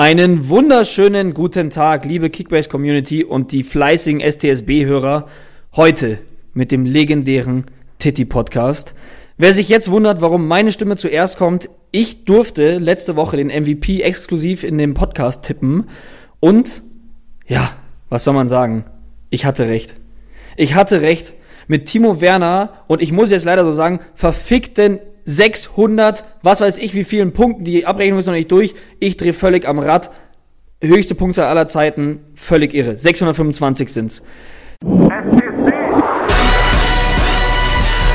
Einen wunderschönen guten Tag, liebe Kickbase Community und die fleißigen STSB-Hörer. Heute mit dem legendären Titi Podcast. Wer sich jetzt wundert, warum meine Stimme zuerst kommt, ich durfte letzte Woche den MVP exklusiv in dem Podcast tippen und ja, was soll man sagen? Ich hatte recht. Ich hatte recht mit Timo Werner und ich muss jetzt leider so sagen, verfickten 600, was weiß ich, wie vielen Punkten. Die Abrechnung ist noch nicht durch. Ich drehe völlig am Rad. Höchste Punktzahl aller Zeiten, völlig irre. 625 sind's.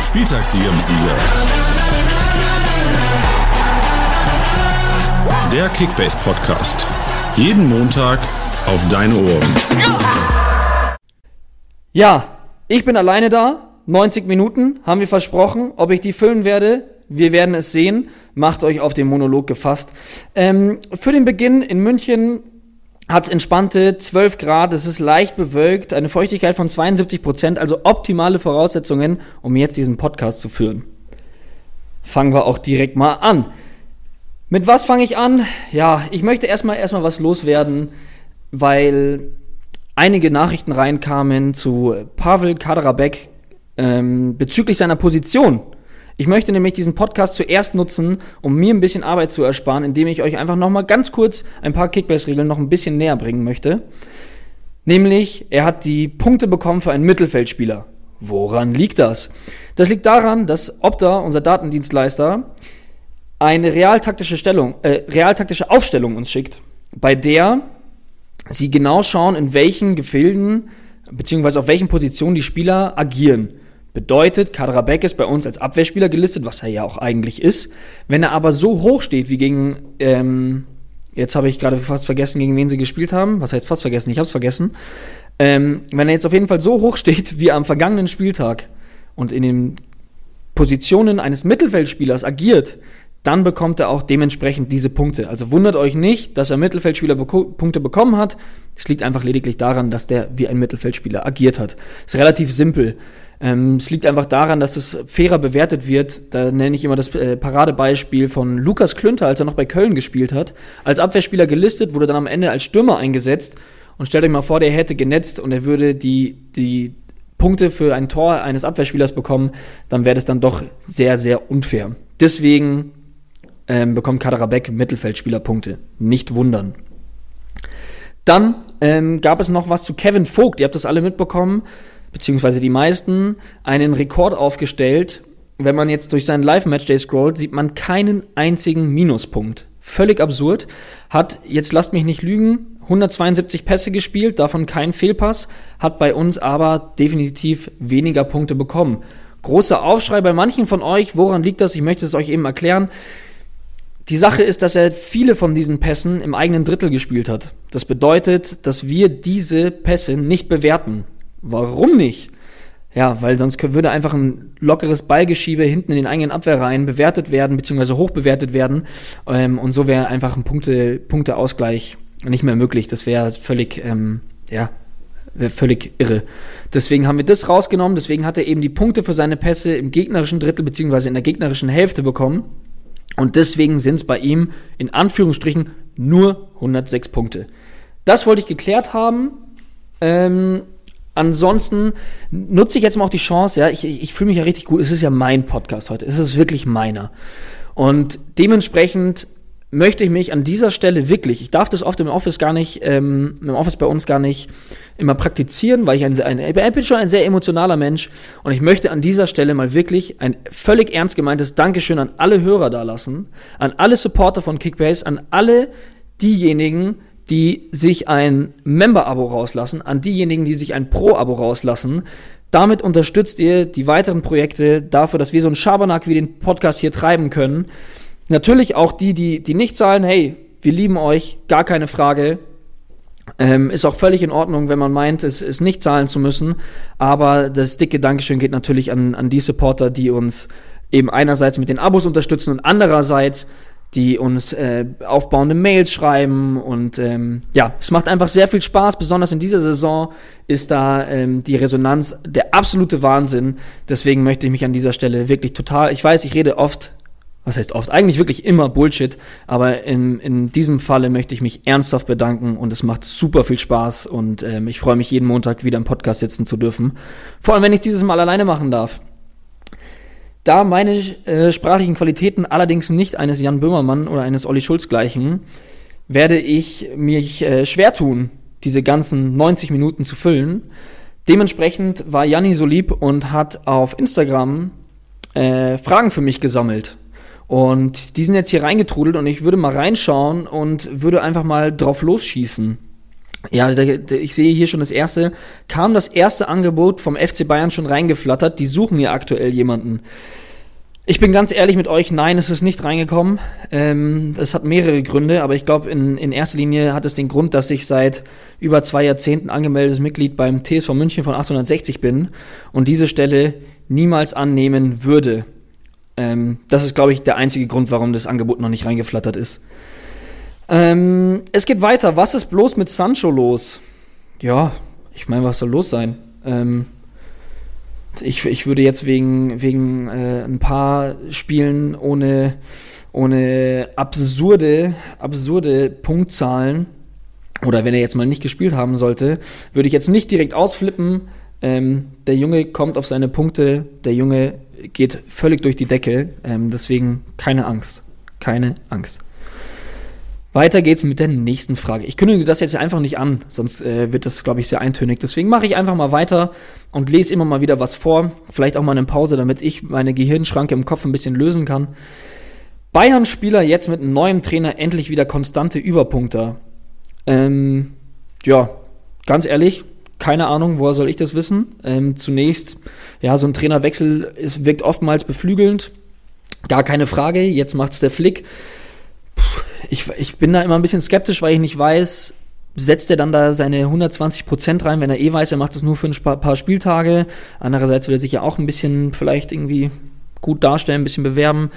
Spieltagssieger Sieger. Der Kickbase Podcast. Jeden Montag auf deine Ohren. Ja, ich bin alleine da. 90 Minuten haben wir versprochen. Ob ich die füllen werde, wir werden es sehen. Macht euch auf den Monolog gefasst. Ähm, für den Beginn in München hat es entspannte 12 Grad, es ist leicht bewölkt, eine Feuchtigkeit von 72 Prozent, also optimale Voraussetzungen, um jetzt diesen Podcast zu führen. Fangen wir auch direkt mal an. Mit was fange ich an? Ja, ich möchte erstmal erstmal was loswerden, weil einige Nachrichten reinkamen zu Pavel Kaderabek ähm, bezüglich seiner Position ich möchte nämlich diesen Podcast zuerst nutzen, um mir ein bisschen Arbeit zu ersparen, indem ich euch einfach nochmal ganz kurz ein paar Kickbase-Regeln noch ein bisschen näher bringen möchte. Nämlich, er hat die Punkte bekommen für einen Mittelfeldspieler. Woran liegt das? Das liegt daran, dass Opta, unser Datendienstleister, eine realtaktische Stellung, äh, realtaktische Aufstellung uns schickt, bei der sie genau schauen, in welchen Gefilden beziehungsweise auf welchen Positionen die Spieler agieren. Bedeutet, Kadrabek ist bei uns als Abwehrspieler gelistet, was er ja auch eigentlich ist. Wenn er aber so hoch steht wie gegen, ähm, jetzt habe ich gerade fast vergessen, gegen wen sie gespielt haben. Was heißt fast vergessen? Ich habe es vergessen. Ähm, wenn er jetzt auf jeden Fall so hoch steht wie am vergangenen Spieltag und in den Positionen eines Mittelfeldspielers agiert, dann bekommt er auch dementsprechend diese Punkte. Also wundert euch nicht, dass er Mittelfeldspieler beko Punkte bekommen hat. Es liegt einfach lediglich daran, dass der wie ein Mittelfeldspieler agiert hat. Ist relativ simpel. Ähm, es liegt einfach daran, dass es fairer bewertet wird. Da nenne ich immer das äh, Paradebeispiel von Lukas Klünter, als er noch bei Köln gespielt hat. Als Abwehrspieler gelistet, wurde dann am Ende als Stürmer eingesetzt. Und stellt euch mal vor, der hätte genetzt und er würde die, die Punkte für ein Tor eines Abwehrspielers bekommen, dann wäre das dann doch sehr, sehr unfair. Deswegen ähm, bekommt Kaderabek Mittelfeldspielerpunkte. Nicht wundern. Dann ähm, gab es noch was zu Kevin Vogt. Ihr habt das alle mitbekommen beziehungsweise die meisten, einen Rekord aufgestellt. Wenn man jetzt durch seinen Live-Matchday scrollt, sieht man keinen einzigen Minuspunkt. Völlig absurd. Hat, jetzt lasst mich nicht lügen, 172 Pässe gespielt, davon kein Fehlpass, hat bei uns aber definitiv weniger Punkte bekommen. Großer Aufschrei bei manchen von euch. Woran liegt das? Ich möchte es euch eben erklären. Die Sache ist, dass er viele von diesen Pässen im eigenen Drittel gespielt hat. Das bedeutet, dass wir diese Pässe nicht bewerten. Warum nicht? Ja, weil sonst würde einfach ein lockeres Ballgeschiebe hinten in den eigenen Abwehrreihen bewertet werden, beziehungsweise hoch bewertet werden. Ähm, und so wäre einfach ein Punkte, Punkteausgleich nicht mehr möglich. Das wäre völlig, ähm, ja, wäre völlig irre. Deswegen haben wir das rausgenommen. Deswegen hat er eben die Punkte für seine Pässe im gegnerischen Drittel, beziehungsweise in der gegnerischen Hälfte bekommen. Und deswegen sind es bei ihm in Anführungsstrichen nur 106 Punkte. Das wollte ich geklärt haben. Ähm, Ansonsten nutze ich jetzt mal auch die Chance, ja, ich, ich fühle mich ja richtig gut. Es ist ja mein Podcast heute. Es ist wirklich meiner. Und dementsprechend möchte ich mich an dieser Stelle wirklich, ich darf das oft im Office gar nicht, ähm, im Office bei uns gar nicht immer praktizieren, weil ich ein, ein, ich bin schon ein sehr emotionaler Mensch und ich möchte an dieser Stelle mal wirklich ein völlig ernst gemeintes Dankeschön an alle Hörer da lassen, an alle Supporter von Kickbase, an alle diejenigen, die sich ein Member-Abo rauslassen, an diejenigen, die sich ein Pro-Abo rauslassen. Damit unterstützt ihr die weiteren Projekte dafür, dass wir so einen Schabernack wie den Podcast hier treiben können. Natürlich auch die, die, die nicht zahlen, hey, wir lieben euch, gar keine Frage. Ähm, ist auch völlig in Ordnung, wenn man meint, es, es nicht zahlen zu müssen. Aber das dicke Dankeschön geht natürlich an, an die Supporter, die uns eben einerseits mit den Abos unterstützen und andererseits die uns äh, aufbauende Mails schreiben und ähm, ja, es macht einfach sehr viel Spaß. Besonders in dieser Saison ist da ähm, die Resonanz der absolute Wahnsinn. Deswegen möchte ich mich an dieser Stelle wirklich total, ich weiß, ich rede oft was heißt oft, eigentlich wirklich immer Bullshit, aber in, in diesem Falle möchte ich mich ernsthaft bedanken und es macht super viel Spaß und ähm, ich freue mich jeden Montag wieder im Podcast sitzen zu dürfen. Vor allem, wenn ich dieses Mal alleine machen darf. Da meine äh, sprachlichen Qualitäten allerdings nicht eines Jan Böhmermann oder eines Olli Schulz gleichen, werde ich mich äh, schwer tun, diese ganzen 90 Minuten zu füllen. Dementsprechend war Janni so lieb und hat auf Instagram äh, Fragen für mich gesammelt. Und die sind jetzt hier reingetrudelt und ich würde mal reinschauen und würde einfach mal drauf losschießen. Ja, ich sehe hier schon das erste. Kam das erste Angebot vom FC Bayern schon reingeflattert? Die suchen hier aktuell jemanden. Ich bin ganz ehrlich mit euch, nein, es ist nicht reingekommen. Ähm, es hat mehrere Gründe, aber ich glaube, in, in erster Linie hat es den Grund, dass ich seit über zwei Jahrzehnten angemeldetes Mitglied beim TSV München von 1860 bin und diese Stelle niemals annehmen würde. Ähm, das ist, glaube ich, der einzige Grund, warum das Angebot noch nicht reingeflattert ist. Ähm, es geht weiter. Was ist bloß mit Sancho los? Ja, ich meine, was soll los sein? Ähm, ich, ich würde jetzt wegen, wegen äh, ein paar Spielen ohne, ohne absurde, absurde Punktzahlen oder wenn er jetzt mal nicht gespielt haben sollte, würde ich jetzt nicht direkt ausflippen. Ähm, der Junge kommt auf seine Punkte, der Junge geht völlig durch die Decke. Ähm, deswegen keine Angst. Keine Angst. Weiter geht's mit der nächsten Frage. Ich kündige das jetzt einfach nicht an, sonst äh, wird das, glaube ich, sehr eintönig. Deswegen mache ich einfach mal weiter und lese immer mal wieder was vor. Vielleicht auch mal eine Pause, damit ich meine Gehirnschranke im Kopf ein bisschen lösen kann. Bayern-Spieler jetzt mit einem neuen Trainer endlich wieder konstante Überpunkter. Ähm, ja, ganz ehrlich, keine Ahnung, woher soll ich das wissen? Ähm, zunächst, ja, so ein Trainerwechsel ist, wirkt oftmals beflügelnd. Gar keine Frage. Jetzt macht's der Flick ich, ich bin da immer ein bisschen skeptisch, weil ich nicht weiß, setzt er dann da seine 120 Prozent rein, wenn er eh weiß, er macht das nur für ein paar Spieltage. Andererseits will er sich ja auch ein bisschen vielleicht irgendwie gut darstellen, ein bisschen bewerben.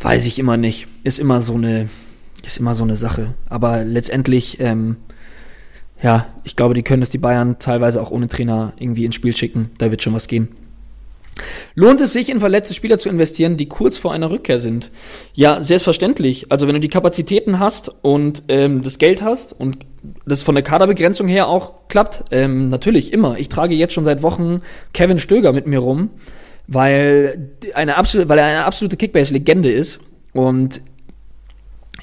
Weiß ich immer nicht. Ist immer so eine, ist immer so eine Sache. Aber letztendlich, ähm, ja, ich glaube, die können das die Bayern teilweise auch ohne Trainer irgendwie ins Spiel schicken. Da wird schon was gehen. Lohnt es sich, in verletzte Spieler zu investieren, die kurz vor einer Rückkehr sind? Ja, selbstverständlich. Also wenn du die Kapazitäten hast und ähm, das Geld hast und das von der Kaderbegrenzung her auch klappt, ähm, natürlich immer. Ich trage jetzt schon seit Wochen Kevin Stöger mit mir rum, weil, eine absolute, weil er eine absolute Kickbase-Legende ist und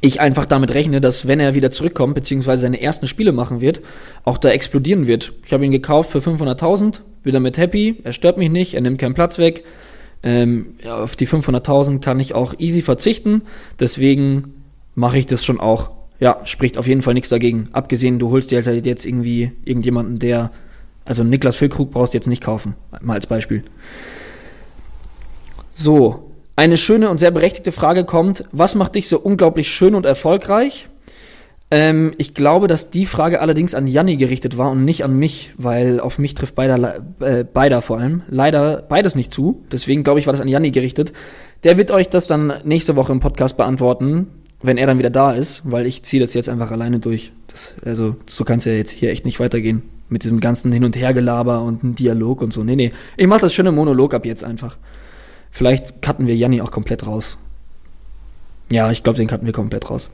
ich einfach damit rechne, dass wenn er wieder zurückkommt, beziehungsweise seine ersten Spiele machen wird, auch da explodieren wird. Ich habe ihn gekauft für 500.000, bin damit happy, er stört mich nicht, er nimmt keinen Platz weg. Ähm, auf die 500.000 kann ich auch easy verzichten, deswegen mache ich das schon auch. Ja, spricht auf jeden Fall nichts dagegen. Abgesehen, du holst dir halt jetzt irgendwie irgendjemanden, der, also Niklas Füllkrug brauchst du jetzt nicht kaufen, mal als Beispiel. So, eine schöne und sehr berechtigte Frage kommt, was macht dich so unglaublich schön und erfolgreich? Ähm, ich glaube, dass die Frage allerdings an Janni gerichtet war und nicht an mich, weil auf mich trifft beider, äh, beider vor allem. Leider beides nicht zu. Deswegen glaube ich, war das an Janni gerichtet. Der wird euch das dann nächste Woche im Podcast beantworten, wenn er dann wieder da ist, weil ich ziehe das jetzt einfach alleine durch. Das, also, so kann es ja jetzt hier echt nicht weitergehen. Mit diesem ganzen Hin- und Hergelaber und einem Dialog und so. Nee, nee. Ich mache das schöne Monolog ab jetzt einfach. Vielleicht cutten wir Janni auch komplett raus. Ja, ich glaube, den cutten wir komplett raus.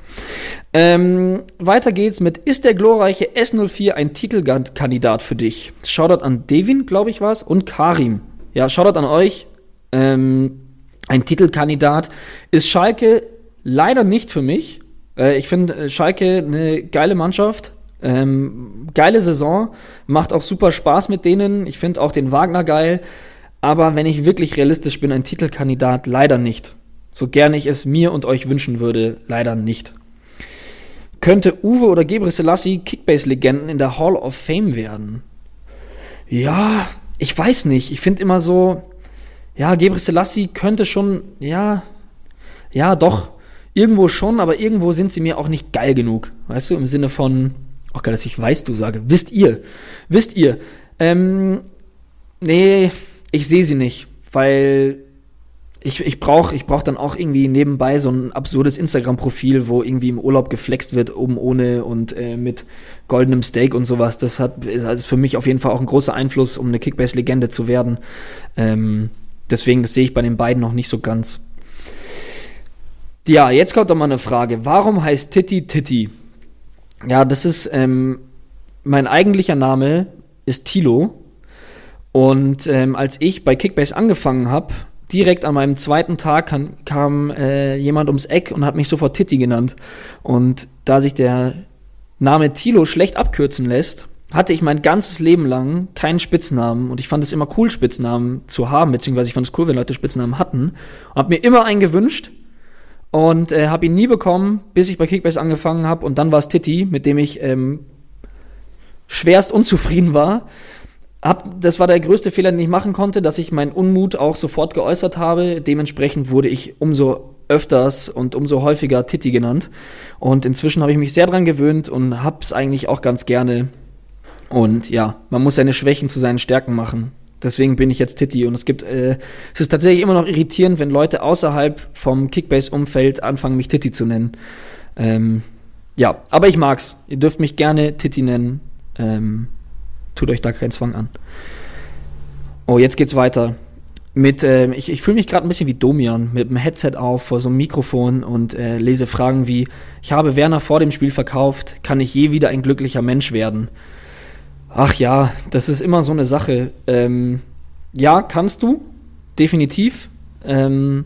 Ähm, weiter geht's mit Ist der glorreiche S04 ein Titelkandidat für dich? Shoutout an Devin, glaube ich, war's, und Karim. Ja, Shoutout an euch. Ähm, ein Titelkandidat ist Schalke leider nicht für mich. Äh, ich finde äh, Schalke eine geile Mannschaft. Ähm, geile Saison. Macht auch super Spaß mit denen. Ich finde auch den Wagner geil. Aber wenn ich wirklich realistisch bin, ein Titelkandidat leider nicht. So gern ich es mir und euch wünschen würde, leider nicht. Könnte Uwe oder Gebre Selassie Kickbase-Legenden in der Hall of Fame werden? Ja, ich weiß nicht. Ich finde immer so, ja, Gebre Selassie könnte schon, ja, ja, doch, irgendwo schon, aber irgendwo sind sie mir auch nicht geil genug. Weißt du, im Sinne von, auch geil, dass ich weiß, du sage, wisst ihr, wisst ihr, ähm, nee, ich sehe sie nicht, weil ich, ich brauche ich brauch dann auch irgendwie nebenbei so ein absurdes Instagram-Profil, wo irgendwie im Urlaub geflext wird, oben ohne und äh, mit goldenem Steak und sowas. Das hat ist also für mich auf jeden Fall auch ein großer Einfluss, um eine Kickbase-Legende zu werden. Ähm, deswegen, das sehe ich bei den beiden noch nicht so ganz. Ja, jetzt kommt doch mal eine Frage. Warum heißt Titi Titi? Ja, das ist ähm, mein eigentlicher Name ist Tilo. Und ähm, als ich bei Kickbase angefangen habe, direkt an meinem zweiten Tag kam, kam äh, jemand ums Eck und hat mich sofort Titi genannt. Und da sich der Name Tilo schlecht abkürzen lässt, hatte ich mein ganzes Leben lang keinen Spitznamen und ich fand es immer cool, Spitznamen zu haben, beziehungsweise ich fand es cool, wenn Leute Spitznamen hatten und habe mir immer einen gewünscht und äh, habe ihn nie bekommen, bis ich bei Kickbase angefangen habe und dann war es Titi, mit dem ich ähm, schwerst unzufrieden war. Hab, das war der größte Fehler, den ich machen konnte, dass ich meinen Unmut auch sofort geäußert habe. Dementsprechend wurde ich umso öfters und umso häufiger Titi genannt. Und inzwischen habe ich mich sehr dran gewöhnt und habe es eigentlich auch ganz gerne. Und ja, man muss seine Schwächen zu seinen Stärken machen. Deswegen bin ich jetzt Titi. Und es gibt, äh, es ist tatsächlich immer noch irritierend, wenn Leute außerhalb vom Kickbase-Umfeld anfangen, mich Titi zu nennen. Ähm, ja, aber ich mag's. Ihr dürft mich gerne Titi nennen. Ähm, tut euch da keinen Zwang an. Oh, jetzt geht's weiter. Mit, äh, ich, ich fühle mich gerade ein bisschen wie Domian, mit dem Headset auf, vor so einem Mikrofon und äh, lese Fragen wie: Ich habe Werner vor dem Spiel verkauft, kann ich je wieder ein glücklicher Mensch werden? Ach ja, das ist immer so eine Sache. Ähm, ja, kannst du, definitiv. Ähm,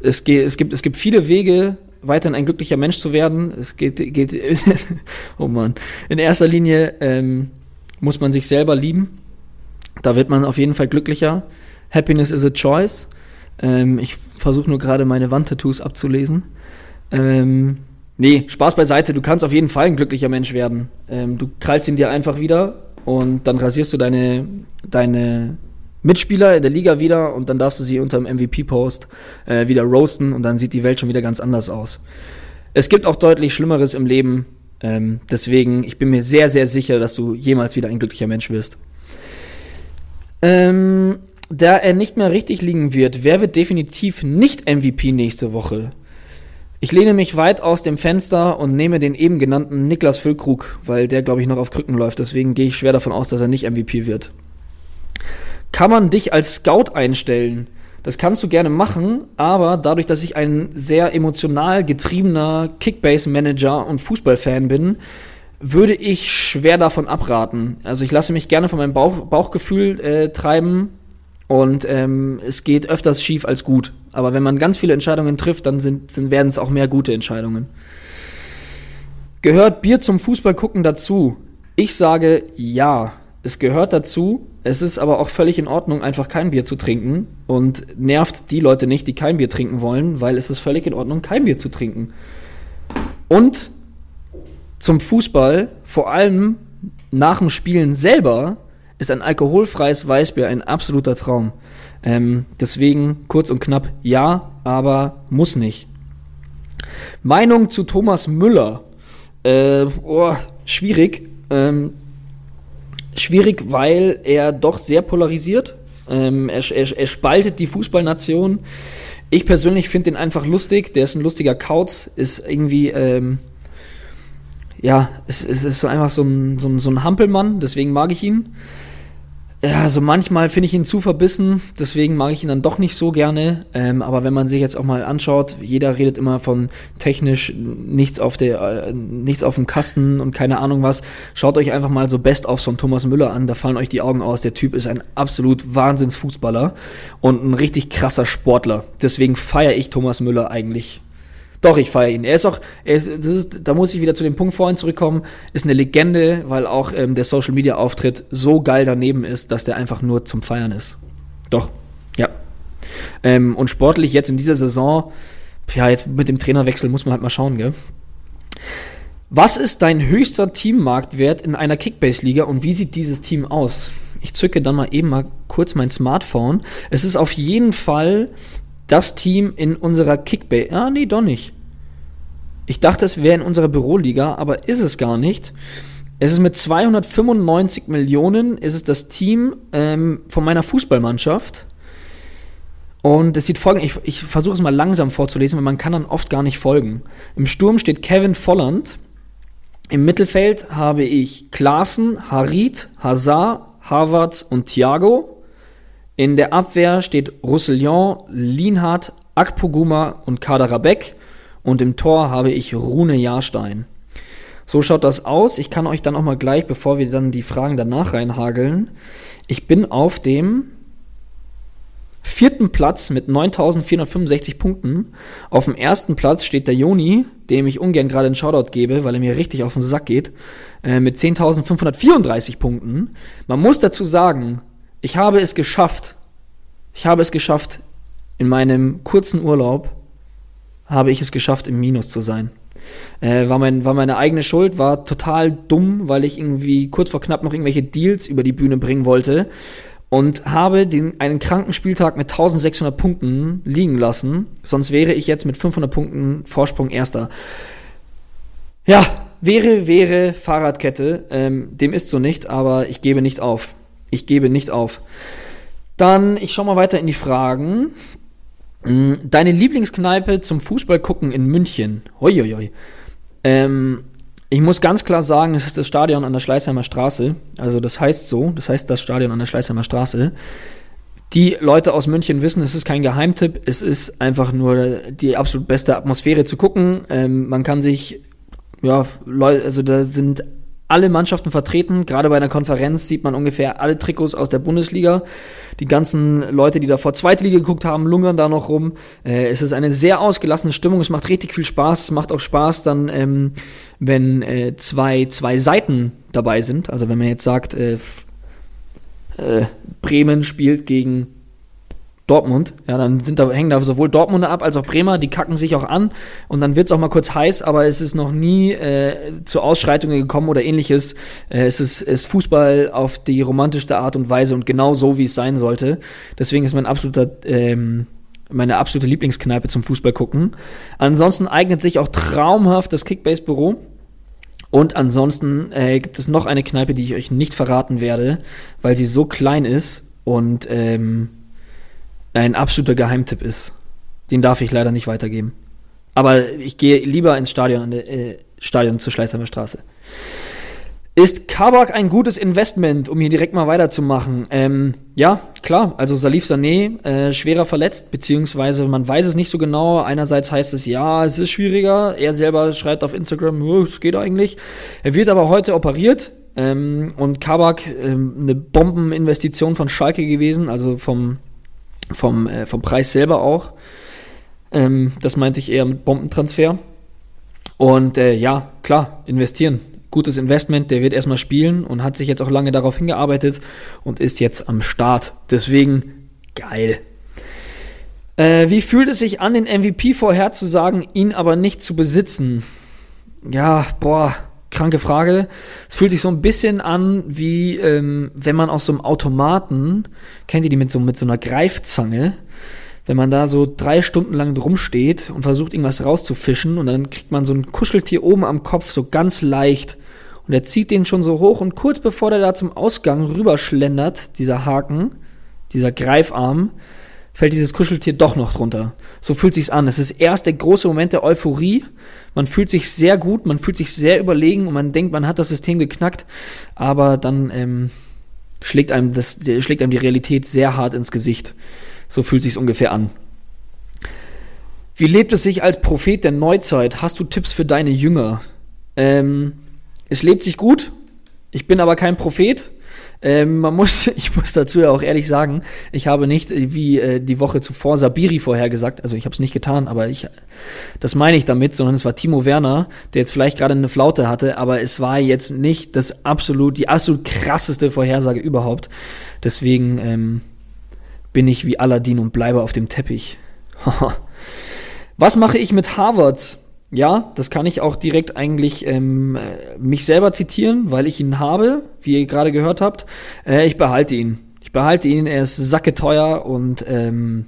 es, geht, es, gibt, es gibt viele Wege, weiterhin ein glücklicher Mensch zu werden. Es geht, geht oh Mann, in erster Linie ähm, muss man sich selber lieben. Da wird man auf jeden Fall glücklicher. Happiness is a choice. Ähm, ich versuche nur gerade meine Wandtattoos abzulesen. Ähm, Nee, Spaß beiseite, du kannst auf jeden Fall ein glücklicher Mensch werden. Ähm, du krallst ihn dir einfach wieder und dann rasierst du deine, deine Mitspieler in der Liga wieder und dann darfst du sie unter dem MVP-Post äh, wieder roasten und dann sieht die Welt schon wieder ganz anders aus. Es gibt auch deutlich Schlimmeres im Leben. Ähm, deswegen, ich bin mir sehr, sehr sicher, dass du jemals wieder ein glücklicher Mensch wirst. Ähm, da er nicht mehr richtig liegen wird, wer wird definitiv nicht MVP nächste Woche? Ich lehne mich weit aus dem Fenster und nehme den eben genannten Niklas Füllkrug, weil der, glaube ich, noch auf Krücken läuft. Deswegen gehe ich schwer davon aus, dass er nicht MVP wird. Kann man dich als Scout einstellen? Das kannst du gerne machen, aber dadurch, dass ich ein sehr emotional getriebener Kickbase-Manager und Fußballfan bin, würde ich schwer davon abraten. Also ich lasse mich gerne von meinem Bauch, Bauchgefühl äh, treiben und ähm, es geht öfters schief als gut. Aber wenn man ganz viele Entscheidungen trifft, dann sind, sind, werden es auch mehr gute Entscheidungen. Gehört Bier zum Fußballgucken dazu? Ich sage ja. Es gehört dazu. Es ist aber auch völlig in Ordnung, einfach kein Bier zu trinken. Und nervt die Leute nicht, die kein Bier trinken wollen, weil es ist völlig in Ordnung, kein Bier zu trinken. Und zum Fußball, vor allem nach dem Spielen selber, ist ein alkoholfreies Weißbier ein absoluter Traum. Ähm, deswegen kurz und knapp ja, aber muss nicht. Meinung zu Thomas Müller. Äh, oh, schwierig. Ähm, schwierig, weil er doch sehr polarisiert. Ähm, er, er, er, spaltet die Fußballnation. Ich persönlich finde den einfach lustig. Der ist ein lustiger Kauz, ist irgendwie, ähm, ja, es, es ist einfach so ein, so, ein, so ein Hampelmann, deswegen mag ich ihn. Ja, also manchmal finde ich ihn zu verbissen, deswegen mag ich ihn dann doch nicht so gerne. Ähm, aber wenn man sich jetzt auch mal anschaut, jeder redet immer von technisch nichts auf der, äh, nichts auf dem Kasten und keine Ahnung was. Schaut euch einfach mal so Best of von Thomas Müller an, da fallen euch die Augen aus. Der Typ ist ein absolut Wahnsinnsfußballer und ein richtig krasser Sportler. Deswegen feiere ich Thomas Müller eigentlich doch, ich feiere ihn. Er ist auch, er ist, das ist, da muss ich wieder zu dem Punkt vorhin zurückkommen, ist eine Legende, weil auch ähm, der Social Media Auftritt so geil daneben ist, dass der einfach nur zum Feiern ist. Doch, ja. Ähm, und sportlich jetzt in dieser Saison, ja, jetzt mit dem Trainerwechsel muss man halt mal schauen, gell? Was ist dein höchster Teammarktwert in einer Kickbase-Liga und wie sieht dieses Team aus? Ich zücke dann mal eben mal kurz mein Smartphone. Es ist auf jeden Fall das Team in unserer Kickbase. Ah, nee, doch nicht. Ich dachte, es wäre in unserer Büroliga, aber ist es gar nicht. Es ist mit 295 Millionen, ist es das Team ähm, von meiner Fußballmannschaft. Und es sieht folgend, ich, ich versuche es mal langsam vorzulesen, weil man kann dann oft gar nicht folgen. Im Sturm steht Kevin Volland. Im Mittelfeld habe ich Klaassen, Harit, Hazard, Havertz und Thiago. In der Abwehr steht Roussillon, Lienhardt, Akpoguma und Kaderabek und im Tor habe ich Rune Jahrstein. So schaut das aus. Ich kann euch dann auch mal gleich, bevor wir dann die Fragen danach reinhageln, ich bin auf dem vierten Platz mit 9465 Punkten. Auf dem ersten Platz steht der Joni, dem ich ungern gerade einen Shoutout gebe, weil er mir richtig auf den Sack geht, äh, mit 10.534 Punkten. Man muss dazu sagen, ich habe es geschafft, ich habe es geschafft, in meinem kurzen Urlaub habe ich es geschafft, im Minus zu sein. Äh, war, mein, war meine eigene Schuld, war total dumm, weil ich irgendwie kurz vor knapp noch irgendwelche Deals über die Bühne bringen wollte und habe den, einen kranken Spieltag mit 1600 Punkten liegen lassen. Sonst wäre ich jetzt mit 500 Punkten Vorsprung Erster. Ja, wäre, wäre Fahrradkette. Ähm, dem ist so nicht, aber ich gebe nicht auf. Ich gebe nicht auf. Dann, ich schau mal weiter in die Fragen. Hm, deine Lieblingskneipe zum Fußball gucken in München. Hoi, Ähm, ich muss ganz klar sagen, es ist das Stadion an der Schleißheimer Straße. Also das heißt so, das heißt das Stadion an der Schleißheimer Straße. Die Leute aus München wissen, es ist kein Geheimtipp, es ist einfach nur die absolut beste Atmosphäre zu gucken. Ähm, man kann sich, ja, Leute, also da sind alle Mannschaften vertreten. Gerade bei einer Konferenz sieht man ungefähr alle Trikots aus der Bundesliga. Die ganzen Leute, die da vor Zweitliga geguckt haben, lungern da noch rum. Äh, es ist eine sehr ausgelassene Stimmung. Es macht richtig viel Spaß. Es macht auch Spaß dann, ähm, wenn äh, zwei, zwei Seiten dabei sind. Also wenn man jetzt sagt, äh, äh Bremen spielt gegen Dortmund. Ja, dann sind da, hängen da sowohl Dortmunder ab als auch Bremer, die kacken sich auch an und dann wird es auch mal kurz heiß, aber es ist noch nie äh, zu Ausschreitungen gekommen oder ähnliches. Äh, es ist, ist Fußball auf die romantischste Art und Weise und genau so, wie es sein sollte. Deswegen ist mein absoluter, ähm, meine absolute Lieblingskneipe zum Fußball gucken. Ansonsten eignet sich auch traumhaft das Kickbase-Büro. Und ansonsten äh, gibt es noch eine Kneipe, die ich euch nicht verraten werde, weil sie so klein ist und ähm, ein absoluter Geheimtipp ist. Den darf ich leider nicht weitergeben. Aber ich gehe lieber ins Stadion, äh, Stadion zur Schleißheimer Straße. Ist Kabak ein gutes Investment, um hier direkt mal weiterzumachen? Ähm, ja, klar. Also Salif Sané, äh, schwerer verletzt, beziehungsweise man weiß es nicht so genau. Einerseits heißt es, ja, es ist schwieriger. Er selber schreibt auf Instagram, oh, es geht eigentlich. Er wird aber heute operiert. Ähm, und Kabak, ähm, eine Bombeninvestition von Schalke gewesen, also vom vom, äh, vom Preis selber auch. Ähm, das meinte ich eher mit Bombentransfer. Und äh, ja, klar, investieren. Gutes Investment, der wird erstmal spielen und hat sich jetzt auch lange darauf hingearbeitet und ist jetzt am Start. Deswegen geil. Äh, wie fühlt es sich an, den MVP vorherzusagen, ihn aber nicht zu besitzen? Ja, boah, kranke Frage. Es fühlt sich so ein bisschen an, wie ähm, wenn man aus so einem Automaten, kennt ihr die mit so, mit so einer Greifzange, wenn man da so drei Stunden lang drum steht und versucht irgendwas rauszufischen und dann kriegt man so ein Kuscheltier oben am Kopf so ganz leicht und er zieht den schon so hoch und kurz bevor der da zum Ausgang rüberschlendert, dieser Haken, dieser Greifarm, fällt dieses Kuscheltier doch noch drunter. So fühlt sich's an. Es ist erst der große Moment der Euphorie. Man fühlt sich sehr gut, man fühlt sich sehr überlegen und man denkt, man hat das System geknackt, aber dann ähm, schlägt einem das schlägt einem die Realität sehr hart ins Gesicht. So fühlt sich's ungefähr an. Wie lebt es sich als Prophet der Neuzeit? Hast du Tipps für deine Jünger? Ähm, es lebt sich gut. Ich bin aber kein Prophet. Ähm, man muss, ich muss dazu ja auch ehrlich sagen, ich habe nicht äh, wie äh, die Woche zuvor Sabiri vorhergesagt, also ich habe es nicht getan, aber ich, das meine ich damit, sondern es war Timo Werner, der jetzt vielleicht gerade eine Flaute hatte, aber es war jetzt nicht das absolut, die absolut krasseste Vorhersage überhaupt. Deswegen ähm, bin ich wie Aladdin und bleibe auf dem Teppich. Was mache ich mit Harvards? Ja, das kann ich auch direkt eigentlich ähm, äh, mich selber zitieren, weil ich ihn habe, wie ihr gerade gehört habt. Äh, ich behalte ihn. Ich behalte ihn, er ist sacketeuer und ähm,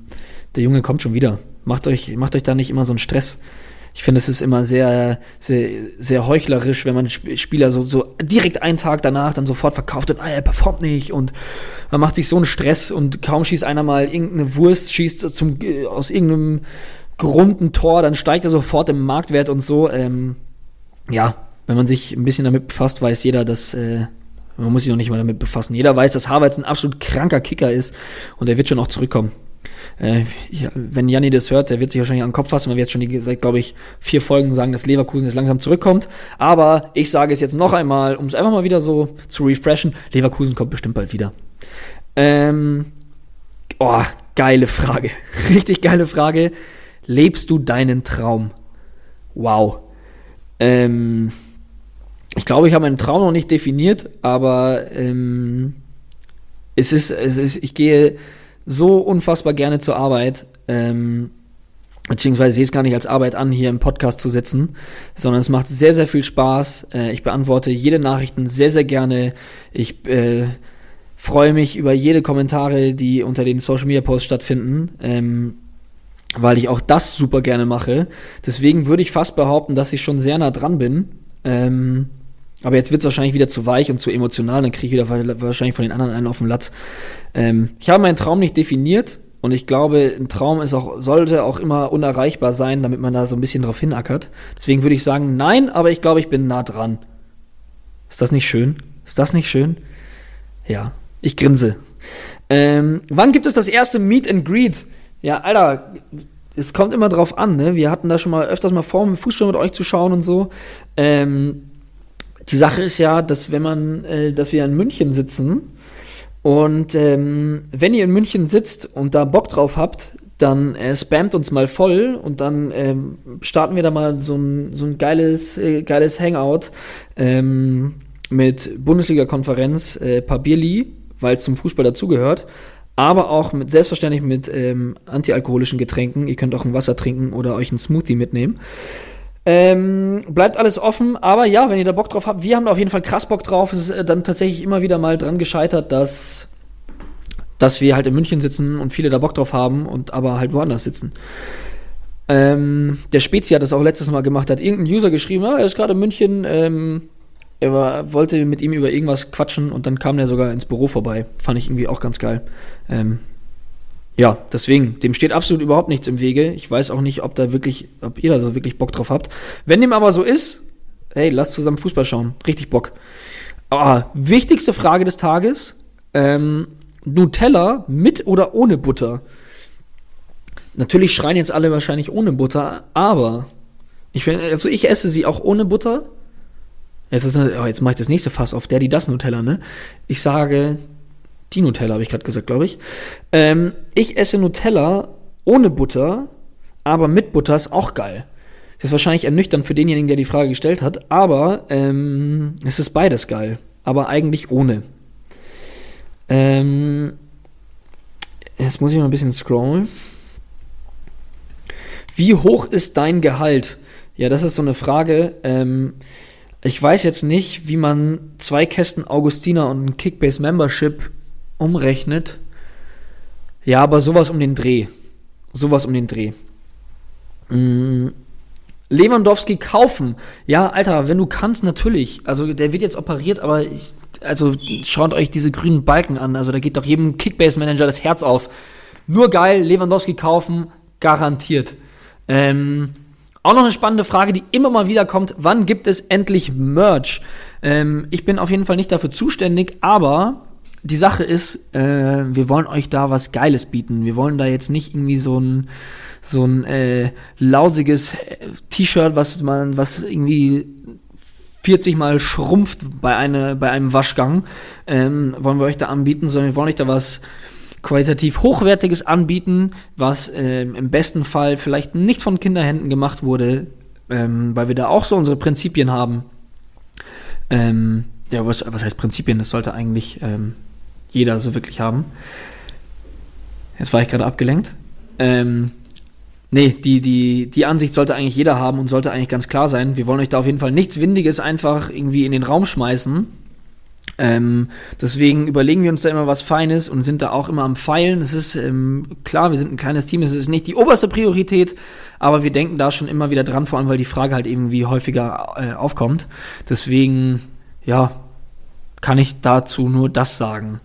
der Junge kommt schon wieder. Macht euch, macht euch da nicht immer so einen Stress. Ich finde, es ist immer sehr, sehr, sehr heuchlerisch, wenn man Spieler so, so direkt einen Tag danach dann sofort verkauft und ah, er performt nicht und man macht sich so einen Stress und kaum schießt einer mal irgendeine Wurst, schießt zum, äh, aus irgendeinem Grund ein Tor, dann steigt er sofort im Marktwert und so. Ähm, ja, wenn man sich ein bisschen damit befasst, weiß jeder, dass äh, man muss sich noch nicht mal damit befassen. Jeder weiß, dass Havertz ein absolut kranker Kicker ist und er wird schon auch zurückkommen. Äh, ja, wenn Janni das hört, der wird sich wahrscheinlich an den Kopf fassen, weil wir jetzt schon die, seit, glaube ich, vier Folgen sagen, dass Leverkusen jetzt langsam zurückkommt. Aber ich sage es jetzt noch einmal, um es einfach mal wieder so zu refreshen, Leverkusen kommt bestimmt bald wieder. Ähm, oh, geile Frage. Richtig geile Frage. Lebst du deinen Traum? Wow. Ähm, ich glaube, ich habe meinen Traum noch nicht definiert, aber ähm, es ist, es ist, ich gehe so unfassbar gerne zur Arbeit, ähm, beziehungsweise sehe es gar nicht als Arbeit an, hier im Podcast zu sitzen, sondern es macht sehr, sehr viel Spaß. Äh, ich beantworte jede Nachrichten sehr, sehr gerne. Ich äh, freue mich über jede Kommentare, die unter den Social Media Posts stattfinden. Ähm, weil ich auch das super gerne mache. Deswegen würde ich fast behaupten, dass ich schon sehr nah dran bin. Ähm, aber jetzt wird es wahrscheinlich wieder zu weich und zu emotional, dann kriege ich wieder wahrscheinlich von den anderen einen auf den Latz. Ähm, ich habe meinen Traum nicht definiert und ich glaube, ein Traum ist auch, sollte auch immer unerreichbar sein, damit man da so ein bisschen drauf hinackert. Deswegen würde ich sagen, nein, aber ich glaube, ich bin nah dran. Ist das nicht schön? Ist das nicht schön? Ja, ich grinse. Ähm, wann gibt es das erste Meet and Greet? Ja, Alter, es kommt immer drauf an, ne? Wir hatten da schon mal öfters mal vor, Fußball mit euch zu schauen und so. Ähm, die Sache ist ja, dass wenn man, äh, dass wir in München sitzen und ähm, wenn ihr in München sitzt und da Bock drauf habt, dann äh, spammt uns mal voll und dann ähm, starten wir da mal so ein, so ein geiles, äh, geiles Hangout ähm, mit Bundesliga-Konferenz, äh, Pabierli, weil es zum Fußball dazugehört aber auch mit, selbstverständlich mit ähm, antialkoholischen Getränken. Ihr könnt auch ein Wasser trinken oder euch einen Smoothie mitnehmen. Ähm, bleibt alles offen, aber ja, wenn ihr da Bock drauf habt, wir haben da auf jeden Fall krass Bock drauf. Es ist äh, dann tatsächlich immer wieder mal dran gescheitert, dass, dass wir halt in München sitzen und viele da Bock drauf haben und aber halt woanders sitzen. Ähm, der Spezi hat das auch letztes Mal gemacht, hat irgendein User geschrieben, ah, er ist gerade in München, ähm, er war, wollte mit ihm über irgendwas quatschen und dann kam der sogar ins Büro vorbei. Fand ich irgendwie auch ganz geil. Ähm, ja, deswegen, dem steht absolut überhaupt nichts im Wege. Ich weiß auch nicht, ob da wirklich, ob ihr da so wirklich Bock drauf habt. Wenn dem aber so ist, hey, lasst zusammen Fußball schauen. Richtig Bock. Aber wichtigste Frage des Tages: ähm, Nutella mit oder ohne Butter? Natürlich schreien jetzt alle wahrscheinlich ohne Butter, aber ich, also ich esse sie auch ohne Butter. Jetzt, ist, oh, jetzt mache ich das nächste Fass auf, der, die, das Nutella, ne? Ich sage, die Nutella habe ich gerade gesagt, glaube ich. Ähm, ich esse Nutella ohne Butter, aber mit Butter ist auch geil. Das ist wahrscheinlich ernüchternd für denjenigen, der die Frage gestellt hat, aber ähm, es ist beides geil. Aber eigentlich ohne. Ähm, jetzt muss ich mal ein bisschen scrollen. Wie hoch ist dein Gehalt? Ja, das ist so eine Frage. Ähm, ich weiß jetzt nicht, wie man zwei Kästen Augustiner und ein Kickbase Membership umrechnet. Ja, aber sowas um den Dreh. Sowas um den Dreh. Mhm. Lewandowski kaufen. Ja, Alter, wenn du kannst, natürlich. Also der wird jetzt operiert, aber ich, also schaut euch diese grünen Balken an. Also da geht doch jedem Kickbase-Manager das Herz auf. Nur geil, Lewandowski kaufen, garantiert. Ähm, auch noch eine spannende Frage, die immer mal wieder kommt. Wann gibt es endlich Merch? Ähm, ich bin auf jeden Fall nicht dafür zuständig, aber die Sache ist, äh, wir wollen euch da was Geiles bieten. Wir wollen da jetzt nicht irgendwie so ein so ein äh, lausiges äh, T-Shirt, was man, was irgendwie 40 mal schrumpft bei, eine, bei einem Waschgang, ähm, wollen wir euch da anbieten, sondern wir wollen euch da was qualitativ hochwertiges anbieten, was ähm, im besten Fall vielleicht nicht von Kinderhänden gemacht wurde, ähm, weil wir da auch so unsere Prinzipien haben. Ähm, ja, was, was heißt Prinzipien? Das sollte eigentlich ähm, jeder so wirklich haben. Jetzt war ich gerade abgelenkt. Ähm, nee, die, die, die Ansicht sollte eigentlich jeder haben und sollte eigentlich ganz klar sein. Wir wollen euch da auf jeden Fall nichts Windiges einfach irgendwie in den Raum schmeißen ähm, deswegen überlegen wir uns da immer was Feines und sind da auch immer am Feilen. Es ist ähm, klar, wir sind ein kleines Team, es ist nicht die oberste Priorität, aber wir denken da schon immer wieder dran, vor allem weil die Frage halt irgendwie häufiger äh, aufkommt. Deswegen, ja, kann ich dazu nur das sagen.